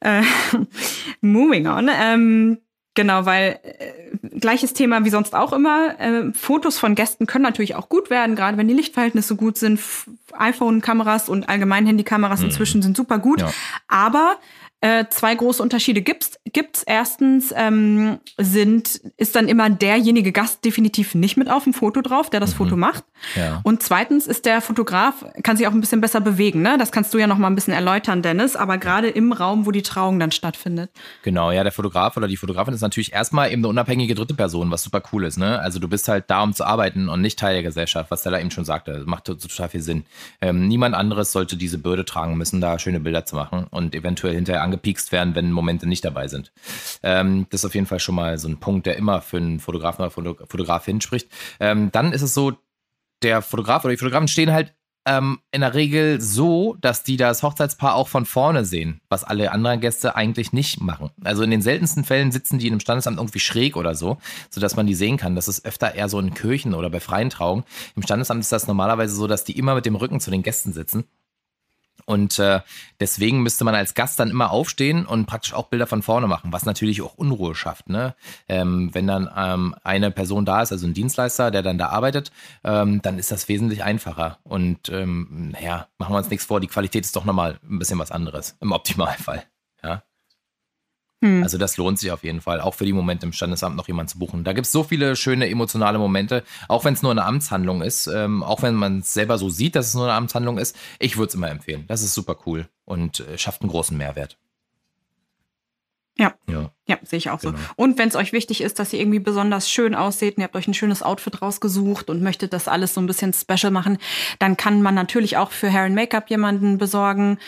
Speaker 1: äh, moving on. Ähm, genau, weil äh, gleiches Thema wie sonst auch immer. Äh, Fotos von Gästen können natürlich auch gut werden, gerade wenn die Lichtverhältnisse gut sind. IPhone-Kameras und allgemein Handykameras inzwischen sind super gut.
Speaker 2: Ja.
Speaker 1: Aber äh, zwei große Unterschiede gibt's. Gibt's erstens ähm, sind ist dann immer derjenige Gast definitiv nicht mit auf dem Foto drauf, der das Foto macht.
Speaker 2: Ja.
Speaker 1: Und zweitens ist der Fotograf kann sich auch ein bisschen besser bewegen. Ne? Das kannst du ja noch mal ein bisschen erläutern, Dennis. Aber gerade im Raum, wo die Trauung dann stattfindet.
Speaker 2: Genau, ja, der Fotograf oder die Fotografin ist natürlich erstmal eben eine unabhängige dritte Person, was super cool ist, ne? Also du bist halt da, um zu arbeiten und nicht Teil der Gesellschaft, was Stella eben schon sagte. Das macht total viel Sinn. Ähm, niemand anderes sollte diese Bürde tragen müssen, da schöne Bilder zu machen und eventuell hinterher angepiekst werden, wenn Momente nicht dabei sind. Ähm, das ist auf jeden Fall schon mal so ein Punkt, der immer für einen Fotografen oder Fotografin spricht. Ähm, dann ist es so, der Fotograf oder die Fotografen stehen halt ähm, in der Regel so, dass die das Hochzeitspaar auch von vorne sehen, was alle anderen Gäste eigentlich nicht machen. Also in den seltensten Fällen sitzen die in einem Standesamt irgendwie schräg oder so, sodass man die sehen kann. Das ist öfter eher so in Kirchen oder bei freien Trauungen. Im Standesamt ist das normalerweise so, dass die immer mit dem Rücken zu den Gästen sitzen und äh, deswegen müsste man als Gast dann immer aufstehen und praktisch auch Bilder von vorne machen, was natürlich auch Unruhe schafft. Ne? Ähm, wenn dann ähm, eine Person da ist, also ein Dienstleister, der dann da arbeitet, ähm, dann ist das wesentlich einfacher. Und ähm, naja, machen wir uns nichts vor, die Qualität ist doch nochmal ein bisschen was anderes, im Optimalfall. Ja. Hm. Also das lohnt sich auf jeden Fall, auch für die Momente im Standesamt noch jemanden zu buchen. Da gibt es so viele schöne emotionale Momente, auch wenn es nur eine Amtshandlung ist, ähm, auch wenn man es selber so sieht, dass es nur eine Amtshandlung ist. Ich würde es immer empfehlen. Das ist super cool und äh, schafft einen großen Mehrwert.
Speaker 1: Ja. ja, ja, sehe ich auch genau. so. Und wenn es euch wichtig ist, dass ihr irgendwie besonders schön aussieht und ihr habt euch ein schönes Outfit rausgesucht und möchtet das alles so ein bisschen special machen, dann kann man natürlich auch für Hair and Make-up jemanden besorgen.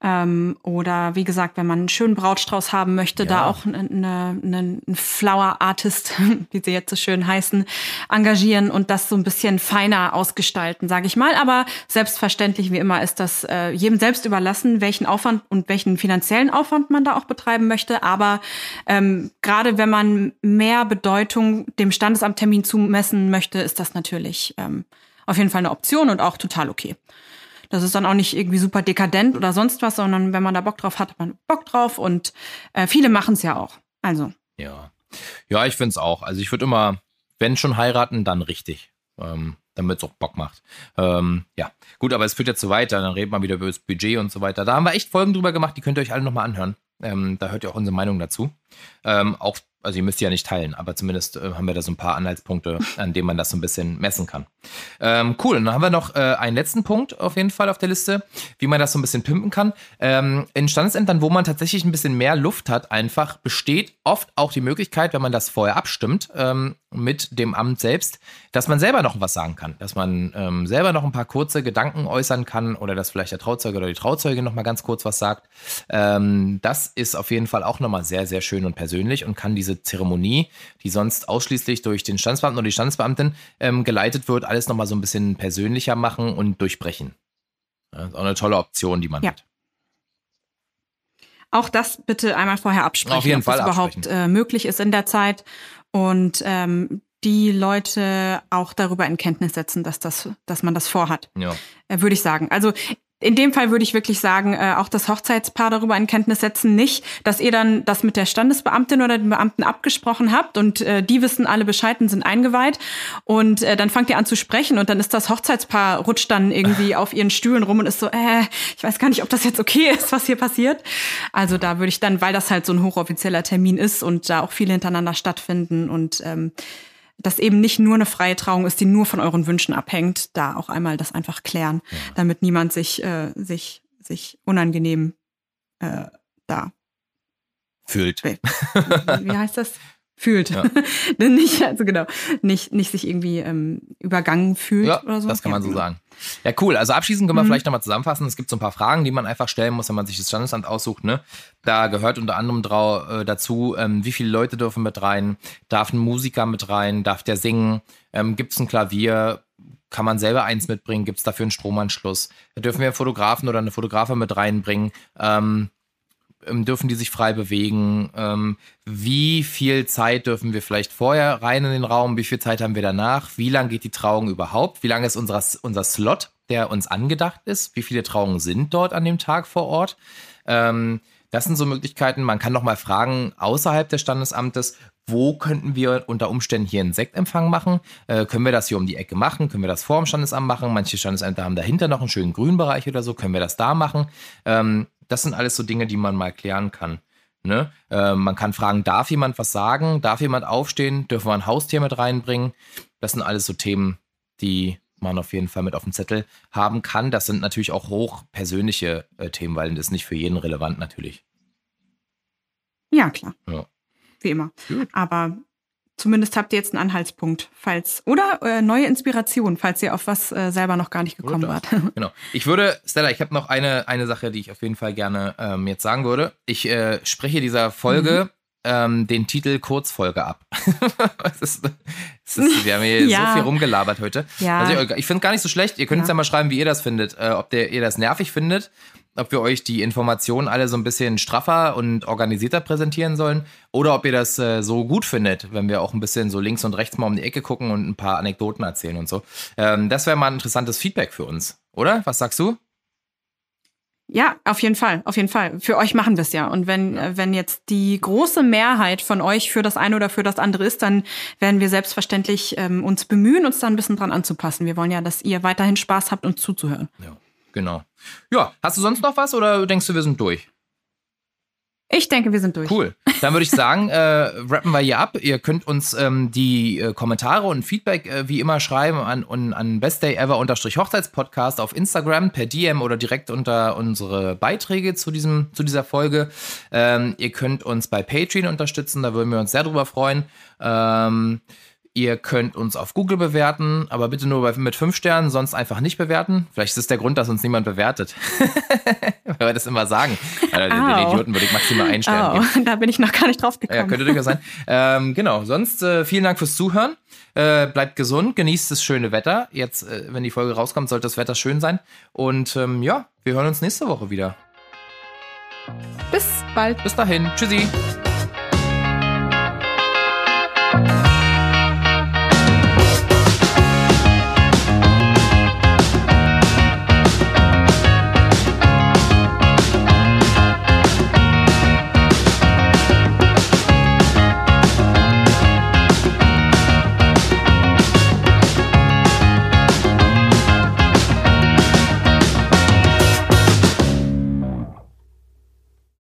Speaker 1: Ähm, oder wie gesagt, wenn man einen schönen Brautstrauß haben möchte, ja. da auch einen eine, eine Flower Artist, wie sie jetzt so schön heißen, engagieren und das so ein bisschen feiner ausgestalten, sage ich mal. Aber selbstverständlich, wie immer, ist das äh, jedem selbst überlassen, welchen Aufwand und welchen finanziellen Aufwand man da auch betreiben möchte. Aber ähm, gerade wenn man mehr Bedeutung dem Standesamttermin zumessen möchte, ist das natürlich ähm, auf jeden Fall eine Option und auch total okay. Das ist dann auch nicht irgendwie super dekadent oder sonst was, sondern wenn man da Bock drauf hat, hat man Bock drauf und äh, viele machen es ja auch. Also.
Speaker 2: Ja. Ja, ich finde es auch. Also ich würde immer, wenn schon heiraten, dann richtig. Ähm, damit es auch Bock macht. Ähm, ja, gut, aber es führt jetzt so weiter. Dann reden wir wieder über das Budget und so weiter. Da haben wir echt Folgen drüber gemacht, die könnt ihr euch alle nochmal anhören. Ähm, da hört ihr auch unsere Meinung dazu. Ähm, auch also ihr müsst ja nicht teilen, aber zumindest äh, haben wir da so ein paar Anhaltspunkte, an denen man das so ein bisschen messen kann. Ähm, cool, und dann haben wir noch äh, einen letzten Punkt auf jeden Fall auf der Liste, wie man das so ein bisschen pimpen kann. Ähm, in Standesämtern, wo man tatsächlich ein bisschen mehr Luft hat, einfach besteht oft auch die Möglichkeit, wenn man das vorher abstimmt ähm, mit dem Amt selbst, dass man selber noch was sagen kann, dass man ähm, selber noch ein paar kurze Gedanken äußern kann oder dass vielleicht der Trauzeuge oder die Trauzeugin noch mal ganz kurz was sagt. Ähm, das ist auf jeden Fall auch nochmal sehr, sehr schön und persönlich und kann diese diese Zeremonie, die sonst ausschließlich durch den Standesbeamten oder die Standesbeamtin ähm, geleitet wird, alles nochmal so ein bisschen persönlicher machen und durchbrechen. Das ist auch eine tolle Option, die man ja. hat.
Speaker 1: Auch das bitte einmal vorher absprechen,
Speaker 2: Auf jeden
Speaker 1: ob
Speaker 2: Fall
Speaker 1: das überhaupt äh, möglich ist in der Zeit. Und ähm, die Leute auch darüber in Kenntnis setzen, dass, das, dass man das vorhat. Ja. Äh, würde ich sagen. Also in dem Fall würde ich wirklich sagen, äh, auch das Hochzeitspaar darüber in Kenntnis setzen, nicht, dass ihr dann das mit der Standesbeamtin oder dem Beamten abgesprochen habt und äh, die wissen alle Bescheid und sind eingeweiht und äh, dann fangt ihr an zu sprechen und dann ist das Hochzeitspaar rutscht dann irgendwie auf ihren Stühlen rum und ist so, äh, ich weiß gar nicht, ob das jetzt okay ist, was hier passiert. Also da würde ich dann, weil das halt so ein hochoffizieller Termin ist und da auch viele hintereinander stattfinden und ähm, das eben nicht nur eine freie Trauung ist, die nur von euren Wünschen abhängt, da auch einmal das einfach klären, ja. damit niemand sich, äh, sich, sich unangenehm äh, da
Speaker 2: fühlt.
Speaker 1: Wie heißt das? fühlt. Ja. nicht, also genau, nicht, nicht sich irgendwie ähm, übergangen fühlt
Speaker 2: ja,
Speaker 1: oder so.
Speaker 2: Das kann man so sagen. Ja, cool. Also abschließend können wir mhm. vielleicht nochmal zusammenfassen. Es gibt so ein paar Fragen, die man einfach stellen muss, wenn man sich das Standesamt aussucht. Ne? Da gehört unter anderem drau, äh, dazu, ähm, wie viele Leute dürfen mit rein, darf ein Musiker mit rein, darf der singen, ähm, gibt es ein Klavier, kann man selber eins mitbringen, gibt es dafür einen Stromanschluss, dürfen wir einen Fotografen oder eine Fotografe mit reinbringen. Ähm, dürfen die sich frei bewegen? Ähm, wie viel Zeit dürfen wir vielleicht vorher rein in den Raum? Wie viel Zeit haben wir danach? Wie lang geht die Trauung überhaupt? Wie lange ist unser, unser Slot, der uns angedacht ist? Wie viele Trauungen sind dort an dem Tag vor Ort? Ähm, das sind so Möglichkeiten. Man kann noch mal fragen außerhalb des Standesamtes, wo könnten wir unter Umständen hier einen Sektempfang machen? Äh, können wir das hier um die Ecke machen? Können wir das vor dem Standesamt machen? Manche Standesämter haben dahinter noch einen schönen Grünbereich oder so. Können wir das da machen? Ähm, das sind alles so Dinge, die man mal klären kann. Ne? Äh, man kann fragen, darf jemand was sagen? Darf jemand aufstehen? Dürfen wir ein Haustier mit reinbringen? Das sind alles so Themen, die man auf jeden Fall mit auf dem Zettel haben kann. Das sind natürlich auch hochpersönliche äh, Themen, weil das ist nicht für jeden relevant natürlich.
Speaker 1: Ja, klar. Ja. Wie immer. Gut. Aber Zumindest habt ihr jetzt einen Anhaltspunkt, falls oder äh, neue Inspiration, falls ihr auf was äh, selber noch gar nicht gekommen wart.
Speaker 2: Genau. Ich würde, Stella, ich habe noch eine, eine Sache, die ich auf jeden Fall gerne ähm, jetzt sagen würde. Ich äh, spreche dieser Folge mhm. ähm, den Titel Kurzfolge ab. ist, ist, wir haben hier ja. so viel rumgelabert heute. Ja. Also ich, ich finde es gar nicht so schlecht. Ihr könnt ja. uns ja mal schreiben, wie ihr das findet. Äh, ob der, ihr das nervig findet ob wir euch die Informationen alle so ein bisschen straffer und organisierter präsentieren sollen oder ob ihr das äh, so gut findet, wenn wir auch ein bisschen so links und rechts mal um die Ecke gucken und ein paar Anekdoten erzählen und so. Ähm, das wäre mal ein interessantes Feedback für uns, oder? Was sagst du?
Speaker 1: Ja, auf jeden Fall, auf jeden Fall. Für euch machen wir es ja. Und wenn, ja. wenn jetzt die große Mehrheit von euch für das eine oder für das andere ist, dann werden wir selbstverständlich ähm, uns bemühen, uns da ein bisschen dran anzupassen. Wir wollen ja, dass ihr weiterhin Spaß habt, uns zuzuhören.
Speaker 2: Ja. Genau. Ja, hast du sonst noch was oder denkst du, wir sind durch?
Speaker 1: Ich denke, wir sind durch.
Speaker 2: Cool. Dann würde ich sagen, äh, rappen wir hier ab. Ihr könnt uns ähm, die äh, Kommentare und Feedback äh, wie immer schreiben an, an, an bestdayever-hochzeitspodcast auf Instagram per DM oder direkt unter unsere Beiträge zu, diesem, zu dieser Folge. Ähm, ihr könnt uns bei Patreon unterstützen, da würden wir uns sehr drüber freuen. Ähm, Ihr könnt uns auf Google bewerten, aber bitte nur mit fünf Sternen, sonst einfach nicht bewerten. Vielleicht ist das der Grund, dass uns niemand bewertet. Weil wir das immer sagen. Also, den, den, Idioten würde ich maximal einen Stern
Speaker 1: geben. Da bin ich noch gar nicht drauf gekommen.
Speaker 2: Ja, könnte durchaus sein. Ähm, genau, sonst äh, vielen Dank fürs Zuhören. Äh, bleibt gesund, genießt das schöne Wetter. Jetzt, äh, wenn die Folge rauskommt, sollte das Wetter schön sein. Und ähm, ja, wir hören uns nächste Woche wieder.
Speaker 1: Bis bald.
Speaker 2: Bis dahin. Tschüssi.